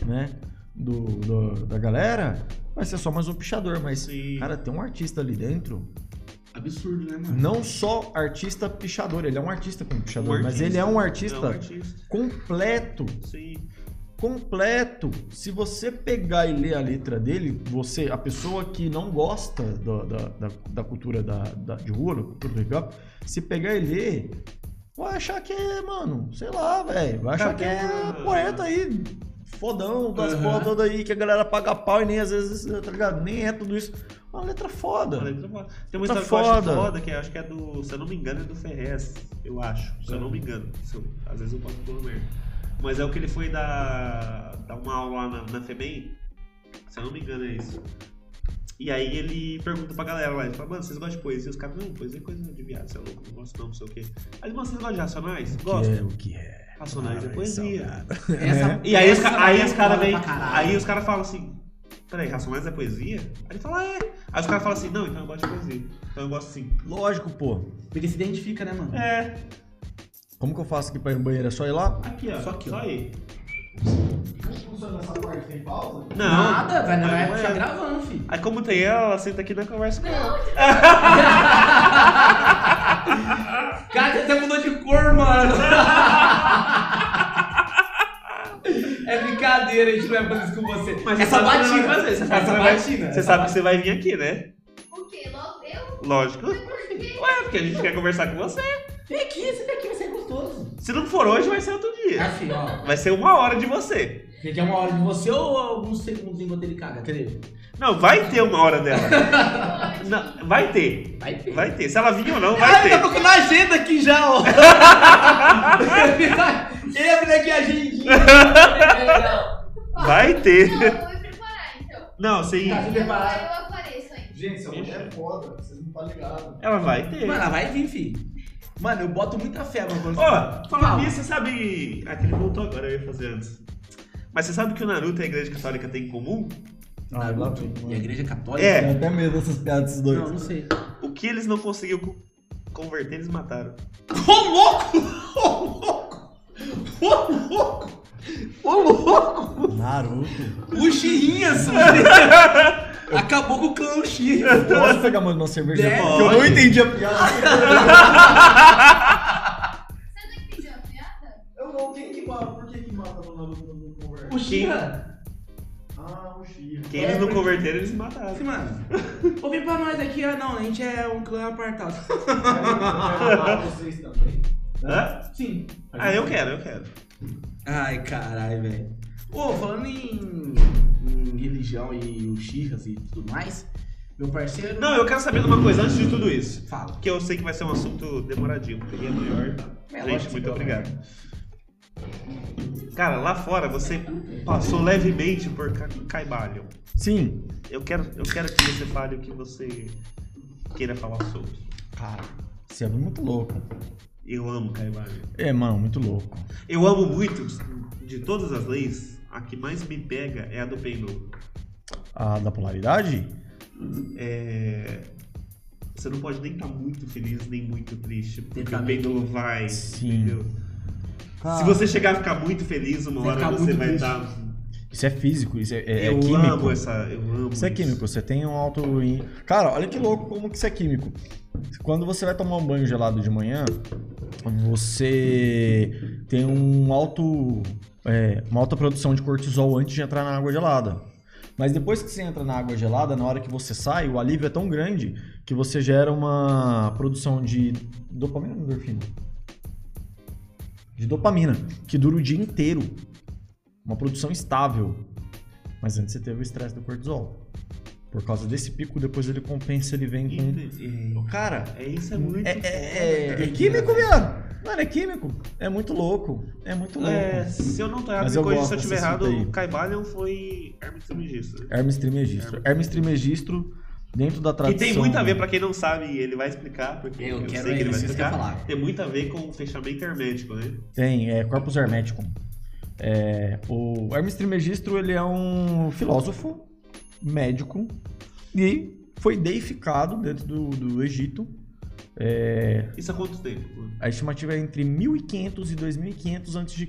né, do, do- da galera, vai ser só mais um pichador. Mas, Sim. cara, tem um artista ali dentro. Absurdo, né, mano? Não só artista pichador, ele é um artista como pichador, Um mas ele é um artista É um artista. completo Sim. Completo. Se você pegar e ler a letra dele, você, a pessoa que não gosta da, da, da, da cultura da, da- de rua, da cultura do hip se pegar e ler, vai achar que é, mano, sei lá, velho. Vai achar que é uma- poeta aí, fodão, das Aham. porra toda aí, que a galera paga pau e nem às vezes, tá ligado? Nem é tudo isso. Uma letra foda. Uma letra foda. Tem uma Tá história que eu acho foda. foda, que acho que é do. Se eu não me engano, é do Ferrez. Eu acho. Se eu não me engano. Eu- às vezes eu posso pôr merda. Mas é o que ele foi dar, dar uma aula lá na, na FEBEM. Se eu não me engano, é isso. E aí ele pergunta pra galera lá, ele fala, mano, vocês gostam de poesia? Os caras, não, poesia é coisa de viado, você é louco, não gosto não, não sei o quê. Aí, mano, vocês gostam de Racionais? Que Gosto. é o que é. Racionais é Ah, poesia. Essa- E aí os, aí é os caras foda vêm. Aí os caras falam assim. Peraí, Racionais é poesia? Aí ele fala, é. Aí os caras falam assim, não, então eu gosto de poesia. Então eu gosto sim. Lógico, pô. Porque se identifica, né, mano? É. Como que eu faço aqui pra ir no banheiro? É só ir lá? Aqui, ó. Só aqui, ó. Só aí. Funciona essa parte sem pausa? Não. Nada, vai, não é. ficar gravando, filho. Aí como tem ela, ela senta aqui na conversa com ela. Cara, você até mudou de cor, mano. É brincadeira, a gente não vai fazer isso com você. Mas essa você sabe que você batina, vai fazer, Você sabe, que essa você, vai, batina. você essa sabe que você vai vir aqui, né? O quê? Logo eu? Lógico. Por quê? Ué, porque a gente quer conversar com você. Vem aqui, você vem aqui, vai ser gostoso. Se não for hoje, vai ser outro dia. Assim, ó. Vai ser uma hora de você. Você quer uma hora de você ou alguns segundos enquanto ele caga? Cadê? Não, vai ter uma hora dela. Não, vai ter. Vai ter. Vai ter. Se ela vir ou não, Ah, vai ele tá ter. procurando a agenda aqui já, ó. ele abriu aqui a agendinha. Não, Vai ter. eu vou me preparar, então. Não, sim. Tá. Se Eu, preparar. eu apareço aí. Gente, essa mulher é foda, vocês não estão ligados. Ela vai ter. Mano, ela vai vir, filho. Mano, eu boto muita fé, mano. Ó, falando Fala. nisso, você sabe. Ah, que ele voltou agora, eu ia fazer antes. Mas você sabe que o Naruto e a Igreja Católica têm em comum? Ah, vem. E a igreja católica? É. Tenho até medo dessas piadas desses dois. Não, não sei. O que eles não conseguiram co- converter, eles mataram. Ô louco! Ô louco! Ô louco! Ô louco! Naruto. O Chirrinhas! Acabou com o clã Uchiha. Posso pegar mais uma cerveja? Deve. Porque eu não entendi a piada. Você não entendeu a piada? Eu não, quem que mata? Por que que mata no Naruto no conversa? Uchiha? Ah, o Shira. Quem eles não converteram, eles mataram. Assim, mano. Ô, vem pra nós aqui. Ah, não, a gente é um clã apartado. vocês também. Hã? Sim. Ah, eu quero, eu quero. Ai, caralho, velho. Ô, falando em, em religião e Uchihas e tudo mais, meu parceiro. Não, eu quero saber de uma coisa antes de tudo isso. Fala. Que eu sei que vai ser um assunto demoradinho, porque é maior. É, Gente, muito que obrigado. Cara, lá fora você passou levemente por Ca- Caibalion. Sim. Eu quero, eu quero que você fale o que você queira falar sobre. Cara, você é muito louco. Eu amo Caibalion. É, mano, muito louco. Eu amo muito, de todas as leis, a que mais me pega é a do pêndulo. A da polaridade? É... Você não pode nem estar muito feliz, nem muito triste, porque o pêndulo vai, Sim. entendeu? Cara, Se você chegar a ficar muito feliz, uma hora você vai triste. estar... Isso é físico, isso é, é- é eu químico. amo essa. Eu amo Isso é químico, você tem um alto. Cara, olha que louco como que isso é químico. Quando você vai tomar um banho gelado de manhã, você tem um alto, é, uma alta produção de cortisol antes de entrar na água gelada. Mas depois que você entra na água gelada, na hora que você sai, o alívio é tão grande que você gera uma produção de dopamina ou endorfina? De dopamina, que dura o dia inteiro. Uma produção estável. Mas antes você teve o estresse do cortisol. Por causa desse pico, depois ele compensa, ele vem com. Cara, É, isso é muito. é, é, é, cara. é químico, viado. Mano, é químico. É muito louco. É muito louco. É, se eu não tô errado, corrija se eu estiver errado, Caibalion foi Hermes Trismegisto. Hermes Trismegisto. Hermes Trismegisto, dentro da Que tradição... tem muito a ver, pra quem não sabe, ele vai explicar, porque Eu eu, quero sei que ele vai que explicar. Tem muito a ver com o fechamento hermético, né? Tem, é Corpus Hermeticum. É, o Hermes Trismegisto, ele é um filósofo, médico, e foi deificado dentro do, do Egito. É, Isso há quanto tempo? a estimativa é entre 1500 e 2500 a.C.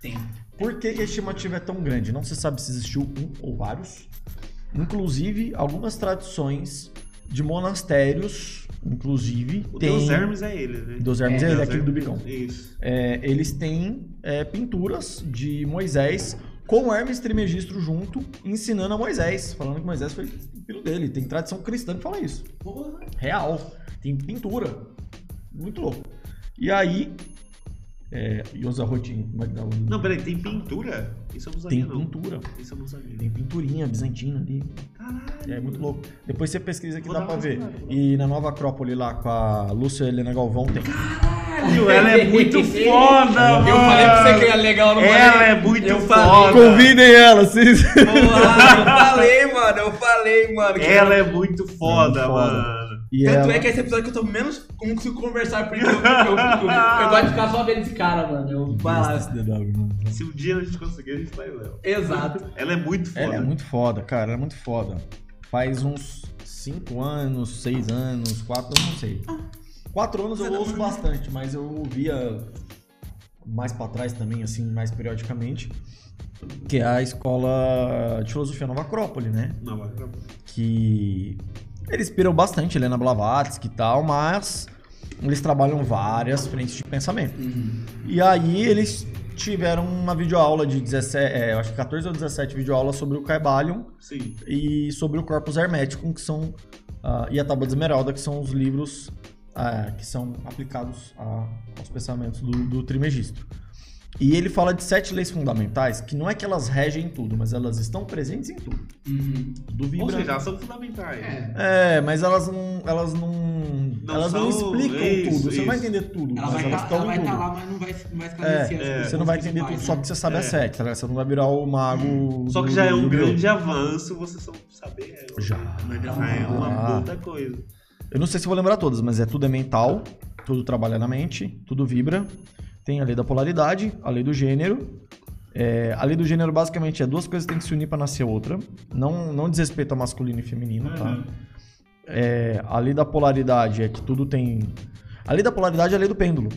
Tem. Por que, que a estimativa é tão grande? Não se sabe se existiu um ou vários. Inclusive, algumas tradições de monastérios, inclusive, O tem... Deus Hermes é ele, né? Deus Hermes é, Deus ele, aquele do Hermes, bicão. Isso. É, eles têm é, pinturas de Moisés com Hermes Trismegisto junto, ensinando a Moisés, falando que Moisés foi filho dele. Tem tradição cristã que fala isso. Real. Tem pintura. Muito louco. E aí... É, Yosa Rotin, como é que dá o? Não, peraí, tem pintura? Isso eu não sabia, Tem não. pintura. Isso eu não sabia. Tem pinturinha bizantina ali. Caralho. É muito louco. Depois você pesquisa que dá pra ver. E na Nova Acrópole lá com a Lúcia Helena Galvão tem. Caralho, ela é muito foda, mano. Eu falei pra você que era legal, não Ela falei? é muito Eu foda. falei. Convidem ela, vocês. Porra, eu falei, mano. Eu falei, mano. Ela é muito foda, É muito foda. mano. E Tanto ela... é que esse episódio que eu tô menos como consigo conversar, porque eu, eu, eu, eu, eu gosto de ficar só vendo esse cara, mano. Eu, vai lá. Esse DW, mano. Se um dia a gente conseguir, a gente vai ela. Exato. Ela é muito foda. Ela é muito foda, cara. Ela é muito foda. Faz uns 5 anos, 6 anos, 4, eu não sei. 4 anos eu ouço bastante, mas eu ouvia mais pra trás também, assim, mais periodicamente. Que é a escola de filosofia Nova Acrópole, né? Vai pra- que eles inspiram bastante Helena Blavatsky e tal, mas eles trabalham várias frentes de pensamento. E aí eles tiveram uma videoaula de 17, é, acho que 14 ou 17 videoaulas sobre o Caibalion Sim. e sobre o Corpus Hermeticum, que são ah, e a Tábua de Esmeralda, que são os livros ah, que são aplicados a- aos pensamentos do, do Trismegisto. E ele fala de sete leis fundamentais, que não é que elas regem tudo, mas elas estão presentes em tudo. Uhum. Do Ou vibra... seja, elas são fundamentais. É. É, mas elas não. Elas não. Não elas não explicam isso, tudo. Você não vai entender tudo. Ela mas vai estar em tudo. lá, mas não vai, não vai É, esclarecer as é. Você não vai entender tudo principais, só né? porque você sabe É. a sete, tá? Você não vai virar o mago. Só que do- já é um grande avanço você só saber. Já. Já é uma puta coisa. Eu não sei se eu vou lembrar todas, mas é tudo é mental, tudo trabalha na mente, tudo vibra. Tem a lei da polaridade, a lei do gênero. É, a lei do gênero basicamente é duas coisas que têm que se unir pra nascer outra. Não, não diz respeito a masculino e feminino, tá? Uhum. É, a lei da polaridade é que tudo tem. A lei da polaridade é a lei do pêndulo.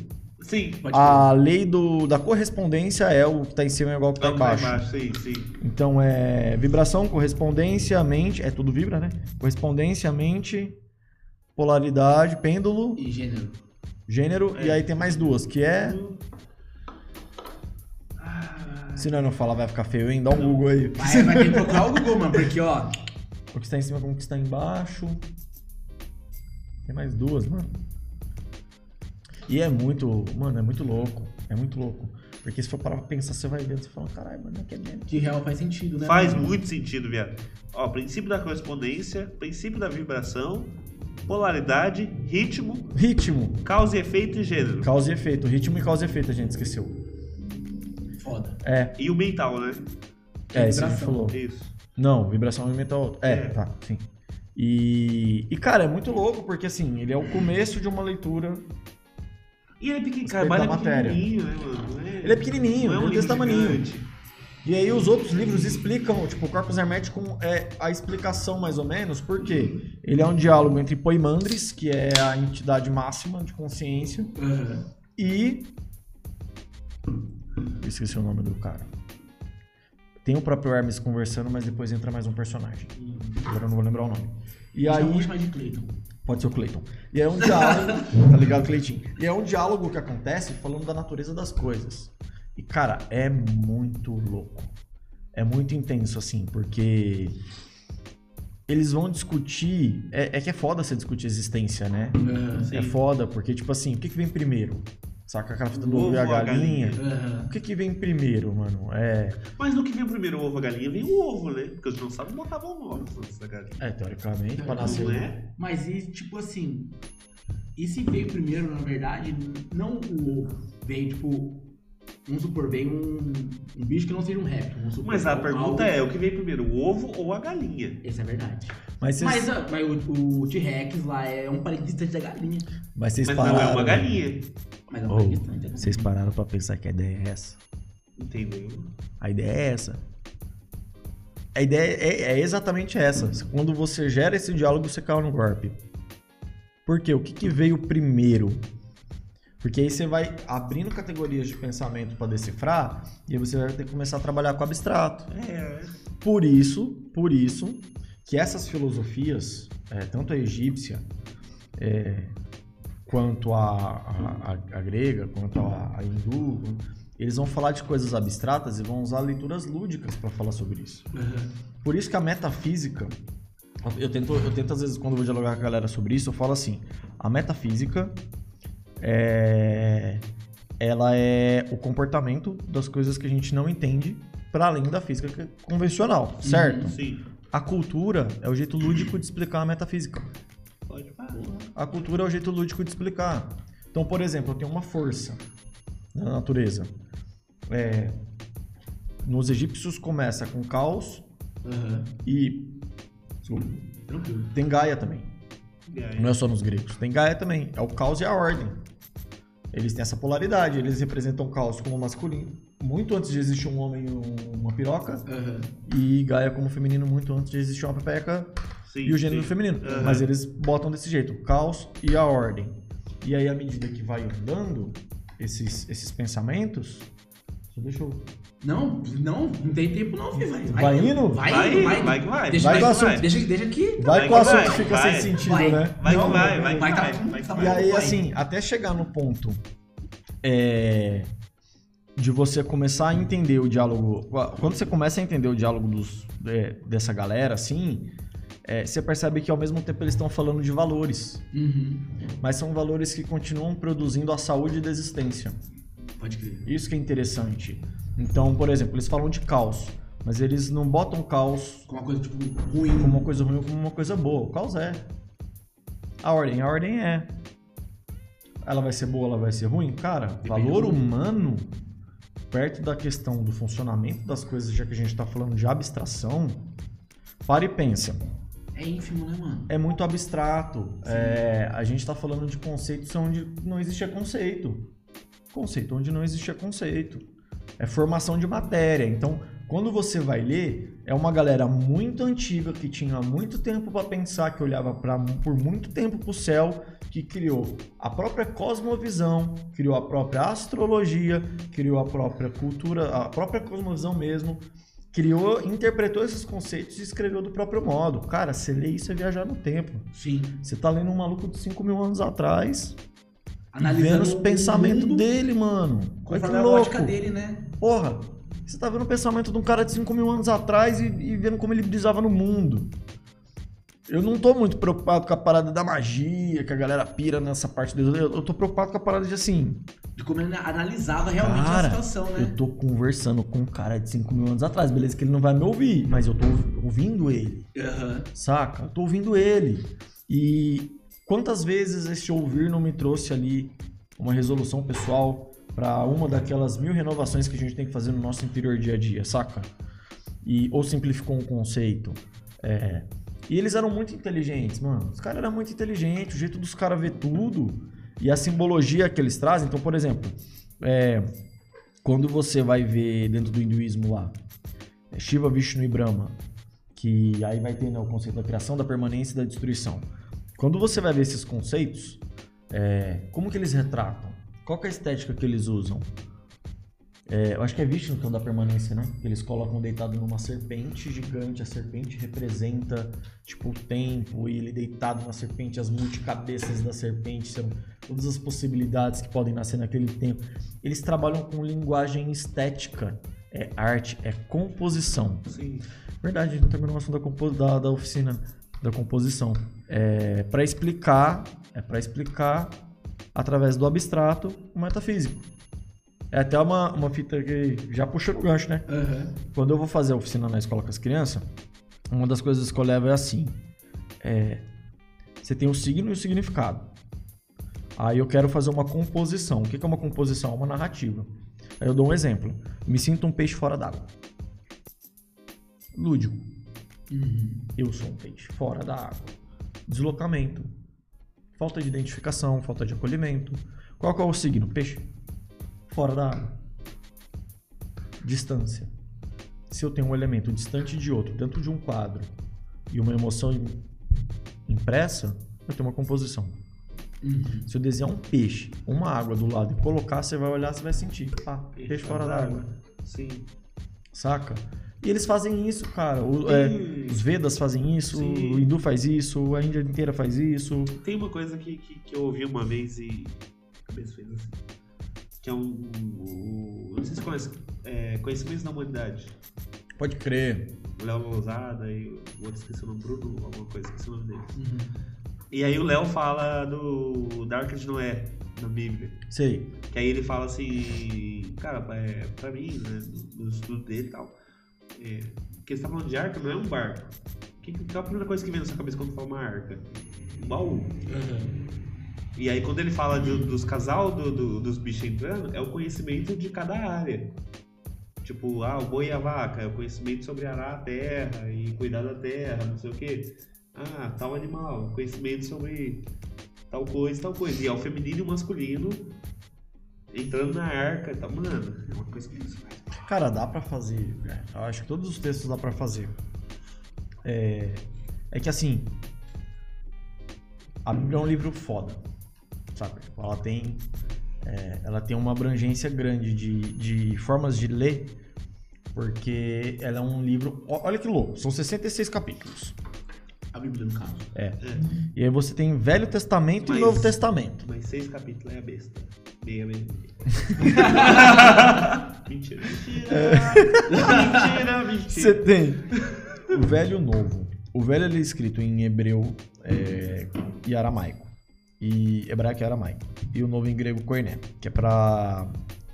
Sim. Pode A lei do, da correspondência é o que tá em cima é igual ao que tá Tá pra embaixo. baixo, sim, sim. Então é vibração, correspondência, mente, é tudo vibra, né? Correspondência, mente, polaridade, pêndulo, E gênero. Gênero, É. e aí tem mais duas, que é. Se não, não falar, vai ficar feio, hein? Dá um Google aí. Vai, vai ter que procurar o Google, mano, porque, ó. O que está em cima com o que está embaixo. Tem mais duas, mano. E é muito. Mano, é muito louco. É muito louco. Porque se for parar pra pensar, você vai ver, você fala, caralho, mano, aqui é mesmo. De real faz sentido, né? Faz mano? muito sentido, viado. Ó, princípio da correspondência, princípio da vibração, polaridade, ritmo, Ritmo. causa e efeito e gênero. Causa e efeito. Ritmo e causa e efeito, a gente esqueceu. Foda. É, E o mental, né? é, isso que Vibração. falou. Isso. Não, vibração e mental. É, É. tá, sim. E, e, cara, é muito louco porque, assim, ele é o começo de uma leitura. E ele é Respeito cara, da é matéria. pequenininho, né, mano? É- Ele é pequenininho, não é um é desse tamaninho. E aí os outros livros explicam, tipo, o Corpus Hermeticum é a explicação mais ou menos, porque ele é um diálogo entre Poimandres, que é a entidade máxima de consciência, Uhum. e... Eu esqueci o nome do cara. Tem o próprio Hermes conversando, mas depois entra mais um personagem. Agora eu não vou lembrar o nome. E aí. Vamos chamar de. Pode ser o Clayton. E é um diálogo, tá ligado, Cleitinho? E é um diálogo que acontece falando da natureza das coisas. E, cara, é muito louco. É muito intenso, assim, porque eles vão discutir. É, é que é foda você discutir existência, né? Sim. É foda, porque, tipo assim, o que, que vem primeiro? Saca aquela fita do O ovo e a ovo ou a galinha? Aham. O que, que vem primeiro, mano? É. Mas no que vem primeiro o ovo ou a galinha, vem o ovo, né? Porque os dinossauros botavam ovos antes da galinha. É, teoricamente, pra nascer. Não é? Mas e, tipo assim, e se veio primeiro, na verdade, não o ovo, veio, tipo, vamos supor, veio um, um bicho que não seja um réptil, vamos supor. Mas a algo- pergunta é, o que vem primeiro, o ovo ou a galinha? Essa é verdade. Mas vocês, Mas, ah, mas o, o T-Rex lá é um parente distante da galinha. mas vocês Mas pararam. não é uma galinha. Mas é um Ô, parente distante da galinha. vocês pararam pra pensar que a ideia é essa? Entendeu? A ideia é essa. A ideia é, é exatamente essa. Quando você gera esse diálogo, você cai no golpe. Por quê? O que, que veio primeiro? Porque aí você vai abrindo categorias de pensamento para decifrar e aí você vai ter que começar a trabalhar com abstrato. É. Por isso, por isso que essas filosofias, é, tanto a egípcia é, quanto a, a, a- a grega, quanto a, a hindu, eles vão falar de coisas abstratas e vão usar leituras lúdicas para falar sobre isso. Por isso que a metafísica, eu tento, eu tento às vezes quando eu vou dialogar com a galera sobre isso, eu falo assim, a metafísica é, ela é o comportamento das coisas que a gente não entende para além da física que- convencional, certo? Sim. A cultura é o jeito lúdico de explicar a metafísica. Pode falar. A cultura é o jeito lúdico de explicar. Então, por exemplo, eu tenho uma força na natureza. É, nos egípcios começa com caos Aham. e desculpa, tem Gaia também. Aí? Não é só nos gregos. Tem Gaia também. É o caos e a ordem. Eles têm essa polaridade. Eles representam o caos como masculino, muito antes de existir um homem e um- uma piroca. Aham. E Gaia como feminino, muito antes de existir uma pepeca Sim, e o gênero sim. feminino. Aham. Mas eles botam desse jeito, o caos e a ordem. E aí, à medida que vai andando esses, esses pensamentos. Só deixa eu. Não, não, não tem tempo não, filho. Vai, Vai indo? Vai, Vai indo, vai, vai que vai. Deixa, Vai do assunto. deixa, deixa aqui. Vai, Vai que que o assunto vai, fica vai. sem sentido, Vai. né? Vai Não, vai, vai vai, tá- vai. vai tá vai. E aí, Vai. assim, até chegar no ponto é, de você começar a entender o diálogo. Quando você começa a entender o diálogo dos, é, dessa galera, assim, é, você percebe que ao mesmo tempo eles estão falando de valores. Uhum. Mas são valores que continuam produzindo a saúde da existência. Pode crer. Isso que é interessante. Então, por exemplo, eles falam de caos, mas eles não botam caos Com uma coisa, tipo, ruim. como uma coisa ruim ou como uma coisa boa. O caos é. A ordem, a ordem é. Ela vai ser boa, ela vai ser ruim? Cara, valor do- humano, perto da questão do funcionamento das coisas, já que a gente está falando de abstração, para e pensa. É ínfimo, né, mano? É muito abstrato. É, a gente está falando de conceitos onde não existia conceito. Conceito onde não existia conceito. É formação de matéria. Então, quando você vai ler, é uma galera muito antiga que tinha muito tempo para pensar, que olhava pra, por muito tempo para o céu, que criou a própria cosmovisão, criou a própria astrologia, criou a própria cultura, a própria cosmovisão mesmo, criou, interpretou esses conceitos e escreveu do próprio modo. Cara, você lê isso é viajar no tempo. Sim. Você tá lendo um maluco de 5 mil anos atrás, Analisando vendo os o pensamentos dele, mano. Olha que Conforme a louco. lógica dele, né? Porra, você tá vendo o pensamento de um cara de 5 mil anos atrás e, e vendo como ele brisava no mundo. Eu não tô muito preocupado com a parada da magia, que a galera pira nessa parte dele. Eu, eu tô preocupado com a parada de assim. De como ele analisava realmente Cara, a situação, né? eu tô conversando com um cara de 5 mil anos atrás. Beleza que ele não vai me ouvir, mas eu tô ouvindo ele. Aham. Saca? Eu tô ouvindo ele. E quantas vezes esse ouvir não me trouxe ali uma resolução pessoal para uma daquelas mil renovações que a gente tem que fazer no nosso interior dia a dia, saca? E, ou simplificou um conceito. É. E eles eram muito inteligentes, mano. Os caras eram muito inteligentes, o jeito dos caras ver tudo e a simbologia que eles trazem. Então, por exemplo, é, quando você vai ver dentro do hinduísmo lá, é Shiva, Vishnu e Brahma, que aí vai ter né, o conceito da criação, da permanência e da destruição. Quando você vai ver esses conceitos, é, como que eles retratam? Qual é a estética que eles usam? É, eu acho que é Vishnu da permanência, né? Eles colocam deitado numa serpente gigante. A serpente representa, tipo, o tempo. E ele deitado na serpente, as multicabeças da serpente. São todas as possibilidades que podem nascer naquele tempo. Eles trabalham com linguagem estética. É arte, é composição. Sim. Verdade, a gente não terminou o assunto da, da, da oficina da composição. É para explicar, é para explicar através do abstrato o metafísico. É até uma, uma fita que já puxa no gancho, né? Aham. Quando eu vou fazer a oficina na escola com as crianças, uma das coisas que eu levo é assim: é, você tem o signo e o significado. Aí eu quero fazer uma composição. O que que é uma composição? É uma narrativa. Aí eu dou um exemplo. Me sinto um peixe fora d'água. Lúdico. Eu sou um peixe fora da água. Deslocamento. Falta de identificação, falta de acolhimento. Qual é o signo? Peixe. Fora da água. Distância. Se eu tenho um elemento distante de outro dentro de um quadro e uma emoção im- impressa, eu tenho uma composição. Se eu desenhar um peixe, uma água do lado e colocar, você vai olhar, você vai sentir. Ah, peixe, fora d'água. Sim. Saca? E eles fazem isso, cara. O- é, os Vedas fazem isso, Sim. o Hindu faz isso, a Índia inteira faz isso. Tem uma coisa que, que, que eu ouvi uma vez e a cabeça fez assim. Que é um. um- não sei se você conhece. É, Conhecimentos da Humanidade. Pode crer. O Léo Lousada e o outro esqueci o nome, Bruno, alguma coisa, esqueci o nome dele. E aí o Léo fala do da Arca de Noé na Bíblia. Sei. Que aí ele fala assim, cara, é, pra mim, né, no estudo dele e tal, é, que ele tá falando de arca não é um barco. Que, é a primeira coisa que vem na sua cabeça quando fala uma arca? Um baú. E aí quando ele fala de- dos casal do- do- dos bichos entrando, é o conhecimento de cada área. Tipo, ah, o boi e a vaca, é o conhecimento sobre arar a terra e cuidar da terra, não sei o quê. Ah, tal animal, conhecimento sobre tal coisa, tal coisa. E é o feminino e o masculino entrando na arca, tá, mano, é uma coisa que isso faz. Cara, dá pra fazer. né? Eu acho que todos os textos dá pra fazer. É, é que assim. A Bíblia é um livro foda. Sabe? Tipo, Ela tem. é, ela tem uma abrangência grande de, de formas de ler. Porque ela é um livro. Olha que louco, são 66 capítulos. A Bíblia, no caso. É. E aí você tem Velho Testamento Mas- e Novo Testamento. Mas seis capítulos é a besta. Mentira, mentira. mentira, mentira. Você tem o velho e o novo. O velho ele é escrito em hebreu é, e aramaico. E hebraico e aramaico. E o novo em grego koiné, que é pra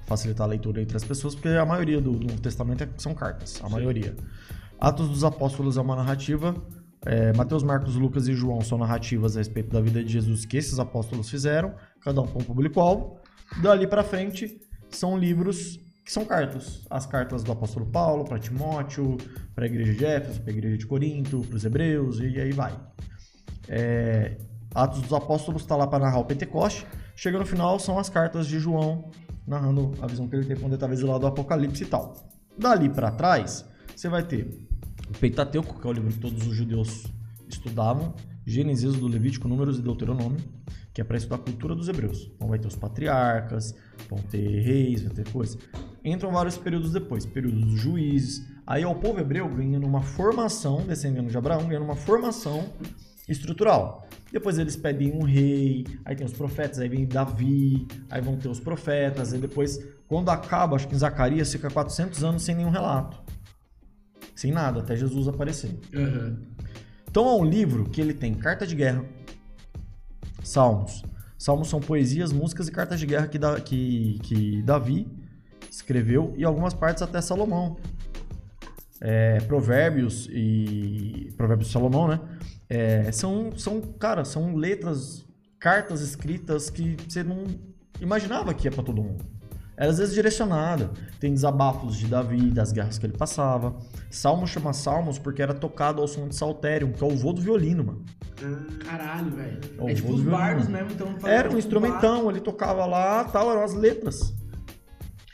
facilitar a leitura entre as pessoas, porque a maioria do Novo Testamento é- são cartas, a maioria. Atos dos Apóstolos é uma narrativa. é, Mateus, Marcos, Lucas e João são narrativas a respeito da vida de Jesus que esses apóstolos fizeram, cada um com um público-alvo. Dali pra frente são livros que são cartas. As cartas do apóstolo Paulo para Timóteo, para a igreja de Éfeso, para a igreja de Corinto, para os hebreus e aí vai. É, Atos dos Apóstolos está lá para narrar o Pentecoste. Chega no final, são as cartas de João, narrando a visão que ele teve quando ele estava exilado do Apocalipse e tal. Dali para trás, você vai ter o Pentateuco, que é o livro que todos os judeus estudavam, Gênesis, do Levítico, Números e Deuteronômio, que é para estudar a cultura dos hebreus. Então vai ter os patriarcas, vão ter reis, vai ter coisa. Entram vários períodos depois, período dos juízes. Aí ó, o povo hebreu ganhando uma formação, descendendo de Abraão, ganhando uma formação estrutural. Depois eles pedem um rei, aí tem os profetas, aí vem Davi, aí vão ter os profetas, aí depois, quando acaba, acho que em Zacarias fica 400 anos sem nenhum relato. Sem nada, até Jesus aparecer. Aham. Então é um livro que ele tem carta de guerra, salmos. Salmos são poesias, músicas e cartas de guerra que, da, que, que Davi escreveu e algumas partes até Salomão. É, provérbios e Provérbios de Salomão, né? É, são, são, cara, são letras, cartas escritas que você não imaginava que ia para todo mundo. Era às vezes direcionada. Tem desabafos de Davi, das guerras que ele passava. Salmos chama Salmos porque era tocado ao som de saltério, que é o vô do violino, mano. Caralho, velho. Ô, É tipo os bardos mesmo, então. Era um tipo instrumentão, ele tocava lá, tal, eram as letras.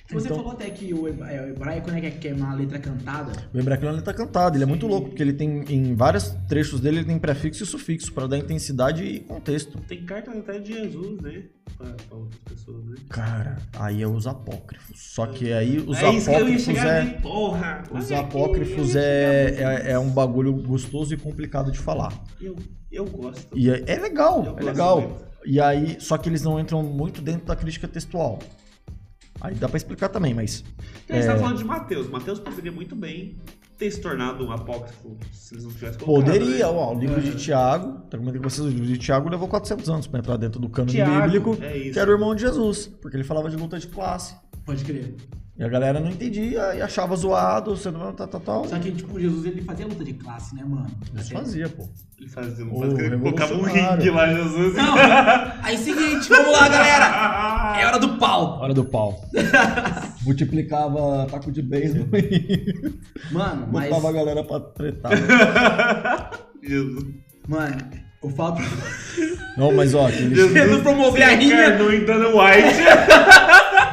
Você Então- falou até que o é, hebraico, né, que é- que é uma letra cantada. O hebraico ele tá cantado, ele é muito louco, porque ele tem, em vários trechos dele, ele tem prefixo e sufixo, pra dar intensidade e contexto. Tem carta até de Jesus, né? Pra, pra outras pessoas, né? Cara, aí é os apócrifos. Só que aí os é apócrifos é. ali, porra. Os apócrifos é, é, é um bagulho gostoso e complicado de falar. Eu, eu gosto. E é, é legal, Eu é legal. muito. E aí, só que eles não entram muito dentro da crítica textual. Aí dá pra explicar também, mas. A gente É. tá falando de Mateus. Mateus poderia muito bem ter se tornado um apócrifo se eles não tivessem colocado. Poderia, né? ó, o livro de Tiago, tá comentando com vocês, o livro de Tiago levou 400 anos pra entrar dentro do Tiago, bíblico, é isso. que era o irmão de Jesus, porque ele falava de luta de classe. Pode crer. E a galera não entendia e achava zoado, sendo tal, tal, tal. Só que, tipo, Jesus, ele fazia luta de classe, né, mano? Até- fazia, pô. Ele fazia, Ô, fazia ele colocava um ringue lá, Jesus. Não, aí seguinte, vamos lá, galera. É hora do pau. Hora do pau. Multiplicava taco de beisebol e Mano, mas... botava a galera pra tretar. Jesus. Mano, o fato... Não, mas ó. Jesus promovia a rinha. Encarnou em Dana White.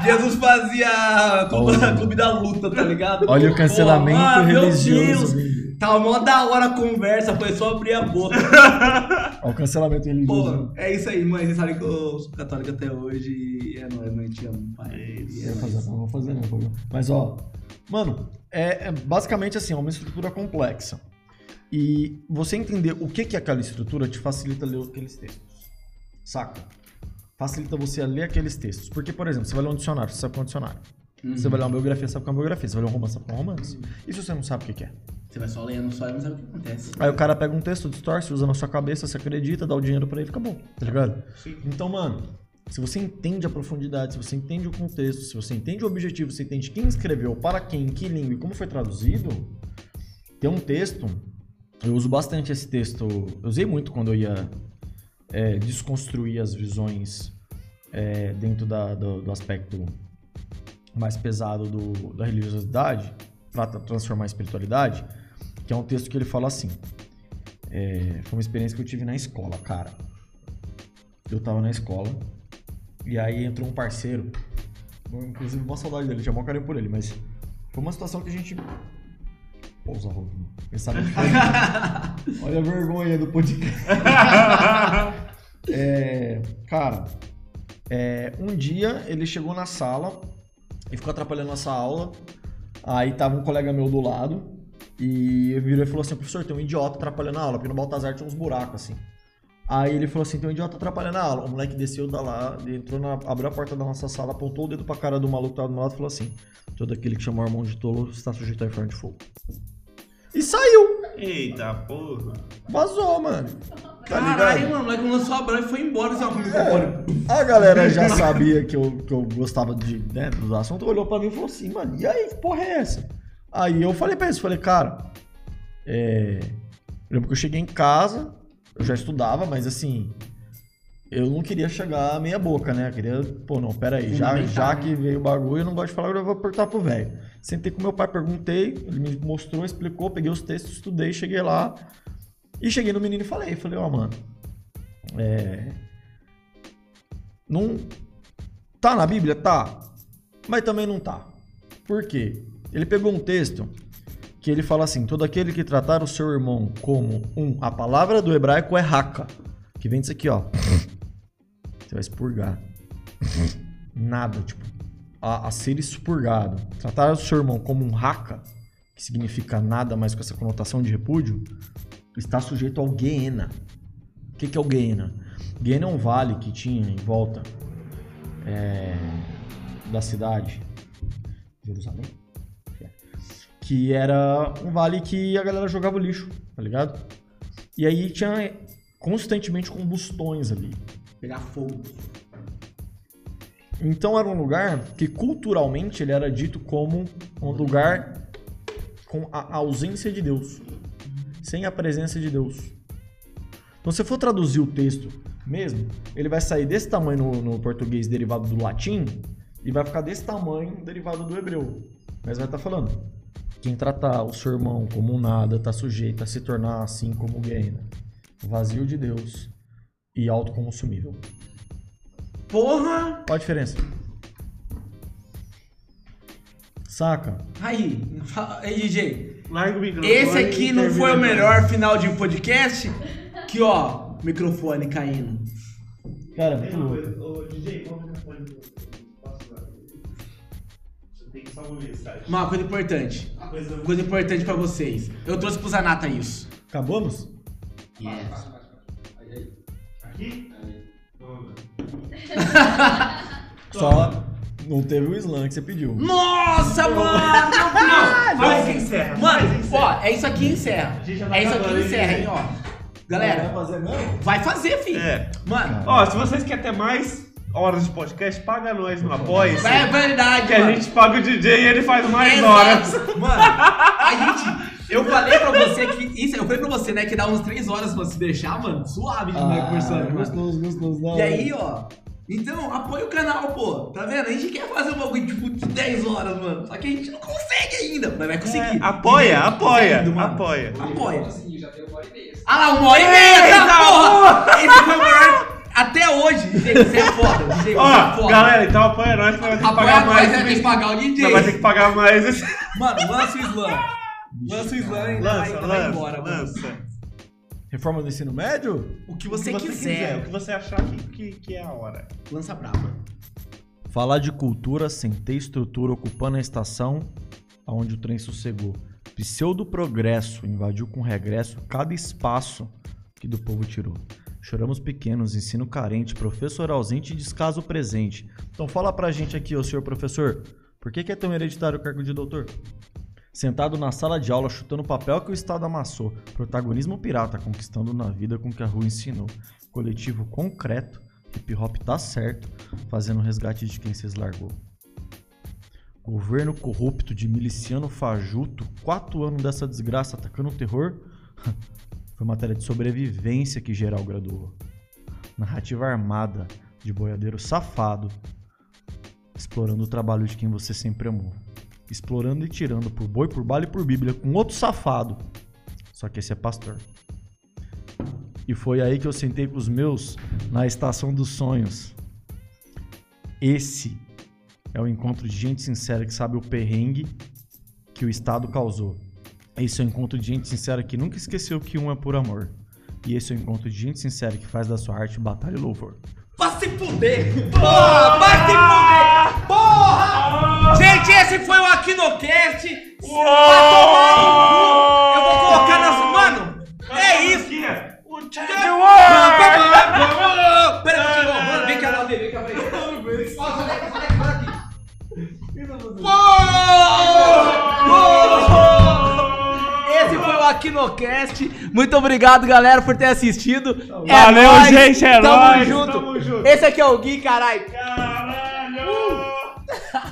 Jesus fazia clube, Olha. clube da luta, tá ligado? Olha o cancelamento Pô, ah, meu religioso. Deus. Tava mó da hora a conversa, foi só abrir a boca. Olha o cancelamento religioso. Pô, é isso aí, mãe. Vocês sabem que eu sou católico até hoje e é nóis, mãe. Te amo, pai. É isso. Não é fazer, não vou fazer, não. vou- Mas ó, mano, é, é basicamente assim, é uma estrutura complexa. E você entender o que que é aquela estrutura te facilita ler aqueles textos. Saca? Facilita você a ler aqueles textos. Porque, por exemplo, você vai ler um dicionário, você sabe o que é um dicionário. Você vai ler uma biografia, sabe o que é uma biografia. Você vai ler um romance, sabe o que é um romance. E se você não sabe o que é? Você vai só lendo, só não sabe o que acontece. Aí o cara pega um texto, distorce, usa na sua cabeça, você acredita, dá o dinheiro pra ele, acabou. Tá ligado? Sim. Então, mano, se você entende a profundidade, se você entende o contexto, se você entende o objetivo, se você entende quem escreveu, para quem, em que língua e como foi traduzido, tem um texto, eu uso bastante esse texto, eu usei muito quando eu ia é, desconstruir as visões é, dentro da- do, do aspecto mais pesado do- da religiosidade, para transformar a espiritualidade, que é um texto que ele fala assim. é, foi uma experiência que eu tive na escola, cara. Eu tava na escola e aí entrou um parceiro, inclusive uma saudade dele, tinha mó carinho por ele, mas foi uma situação que a gente. Pousa roupa. Pensava diferente. Olha a vergonha do podcast. É, cara, é, um dia ele chegou na sala e ficou atrapalhando nossa aula. Aí tava um colega meu do lado e virou e falou assim: professor, tem um idiota atrapalhando a aula, porque no Baltazar tinha uns buracos assim. Aí ele falou assim: tem um idiota atrapalhando a aula. O moleque desceu da lá, entrou na, abriu a porta da nossa sala, apontou o dedo pra cara do maluco que tava do meu lado e falou assim: todo aquele que chamou o irmão de tolo está sujeito ao inferno de fogo. E saiu! Eita porra. Vazou, mano. Tá Caralho, mano, o moleque lançou a branca e foi embora assim, microfone. A galera já sabia que eu, que eu gostava de, né, dos assuntos, olhou pra mim e falou assim, mano, e aí, que porra é essa? Aí eu falei pra eles, falei, cara, é... eu lembro que eu cheguei em casa, eu já estudava, mas assim, eu não queria chegar meia boca, né? Eu queria, pô, não, pera aí, já, já né? que veio o bagulho, eu não gosto de falar, eu vou apertar pro velho. Sentei com meu pai, perguntei, ele me mostrou, explicou, peguei os textos, estudei, cheguei lá, e cheguei no menino e falei, falei, ó, mano, é... Não. Tá na Bíblia? Tá. Mas também não tá. Por quê? Ele pegou um texto que ele fala assim: todo aquele que tratar o seu irmão como um. A palavra do hebraico é raca. Que vem disso aqui, ó. Você vai expurgar. Nada, tipo. A, a ser expurgado. Tratar o seu irmão como um raca, que significa nada mais com essa conotação de repúdio, está sujeito ao Geena. O que, que é o Geena? Geena é um vale que tinha em volta é, da cidade, Jerusalém. Que era um vale que a galera jogava lixo, tá ligado? E aí tinha constantemente combustões ali. Pegar fogo. Então era um lugar que culturalmente ele era dito como um lugar com a ausência de Deus, sem a presença de Deus. Então, se for traduzir o texto mesmo, ele vai sair desse tamanho no, no português derivado do latim e vai ficar desse tamanho derivado do hebreu. Mas vai estar falando: quem tratar o seu irmão como um nada está sujeito a se tornar assim como o Guiana, vazio de Deus e autoconsumível. Porra! Qual a diferença? Saca? Aí, aí, DJ. Larga o microfone. Esse aqui não foi o melhor final de podcast? Que ó, microfone caindo. Cara, Tem muito uma louco. coisa, ô, DJ, qual o microfone usar? Você tem que só uma mensagem. Uma coisa importante. Coisa coisa importante pra vocês. Eu trouxe pro Zanata isso. Acabamos? Yes. aqui? Toma. Só não teve o slam que você pediu. Nossa, mano! Faz e encerra. Mano, ó, é isso aqui que encerra. A gente já vai É isso aqui acabando, que encerra, hein, ó. Vai Galera, fazer mesmo? vai fazer, filho. É. Mano, Ó, se vocês querem ter mais horas de podcast, paga nós no apoia é verdade, Que a mano. gente paga o DJ e ele faz mais Exato. horas. Mano, a gente. Eu falei pra você que. Isso, eu falei pra você, né, que dá uns 3 horas pra se deixar, mano. Suave demais Ah, conversando, mano. gostoso, gostoso. E aí, ó. Então, apoia o canal, pô. Tá vendo? A gente quer fazer um bagulho tipo de 10 horas, mano. Só que a gente não consegue ainda, mas vai conseguir. É, apoia, Gente, apoia, conseguindo, mano. apoia. Apoia. Assim, já tem uma hora e meia. Ah lá, uma hora e meia, tá, porra! Esse foi o maior até hoje. DJ, você é foda. DJ, você é Ó, foda. galera, então apoia nós que nós vamos ter que Apoia pagar nós, mais. né? Tem que pagar o DJ. Vai ter que pagar mais esse. Mano, lança o slam. Lança o slam e vai, Lança, vai lança, embora, mano. lança. Reforma do ensino médio? O que O você, que quiser. O que você achar que, que, que é a hora. Lança brava. Falar de cultura sem ter estrutura ocupando a estação aonde o trem sossegou. Pseudo progresso invadiu com regresso cada espaço que do povo tirou. Choramos pequenos, ensino carente, professor ausente e descaso presente. Então fala pra gente aqui, ô senhor professor, por que, que é tão hereditário o cargo de doutor? Sentado na sala de aula, chutando papel que o Estado amassou. Protagonismo pirata, conquistando na vida com que a rua ensinou. Coletivo concreto, hip hop tá certo, fazendo o resgate de quem se largou. Governo corrupto de miliciano fajuto, quatro anos dessa desgraça atacando o terror. Foi matéria de sobrevivência que geral graduou. Narrativa armada de boiadeiro safado, explorando o trabalho de quem você sempre amou. Explorando e tirando por boi, por bala e por bíblia com outro safado. Só que esse é pastor. E foi aí que eu sentei com os meus na estação dos sonhos. Esse é o encontro de gente sincera que sabe o perrengue que o Estado causou. Esse é o encontro de gente sincera que nunca esqueceu que um é por amor. E esse é o encontro de gente sincera que faz da sua arte batalha e louvor. Vai se fuder! Porra! Vai se fuder! Porra! Gente, esse foi o Aquinocast! Vai tomar no cu! Eu vou colocar nas. Mano! É isso! O Pera, Pera, mano, vem cá, lá, vem cá, vem cá. Ó, sai daqui, sai daqui, sai o Aquinocast. Muito obrigado, galera, por ter assistido. É Valeu, nóis. gente, é Tamo nóis, junto. tamo junto. Esse aqui é o Gui, caralho. Caralho!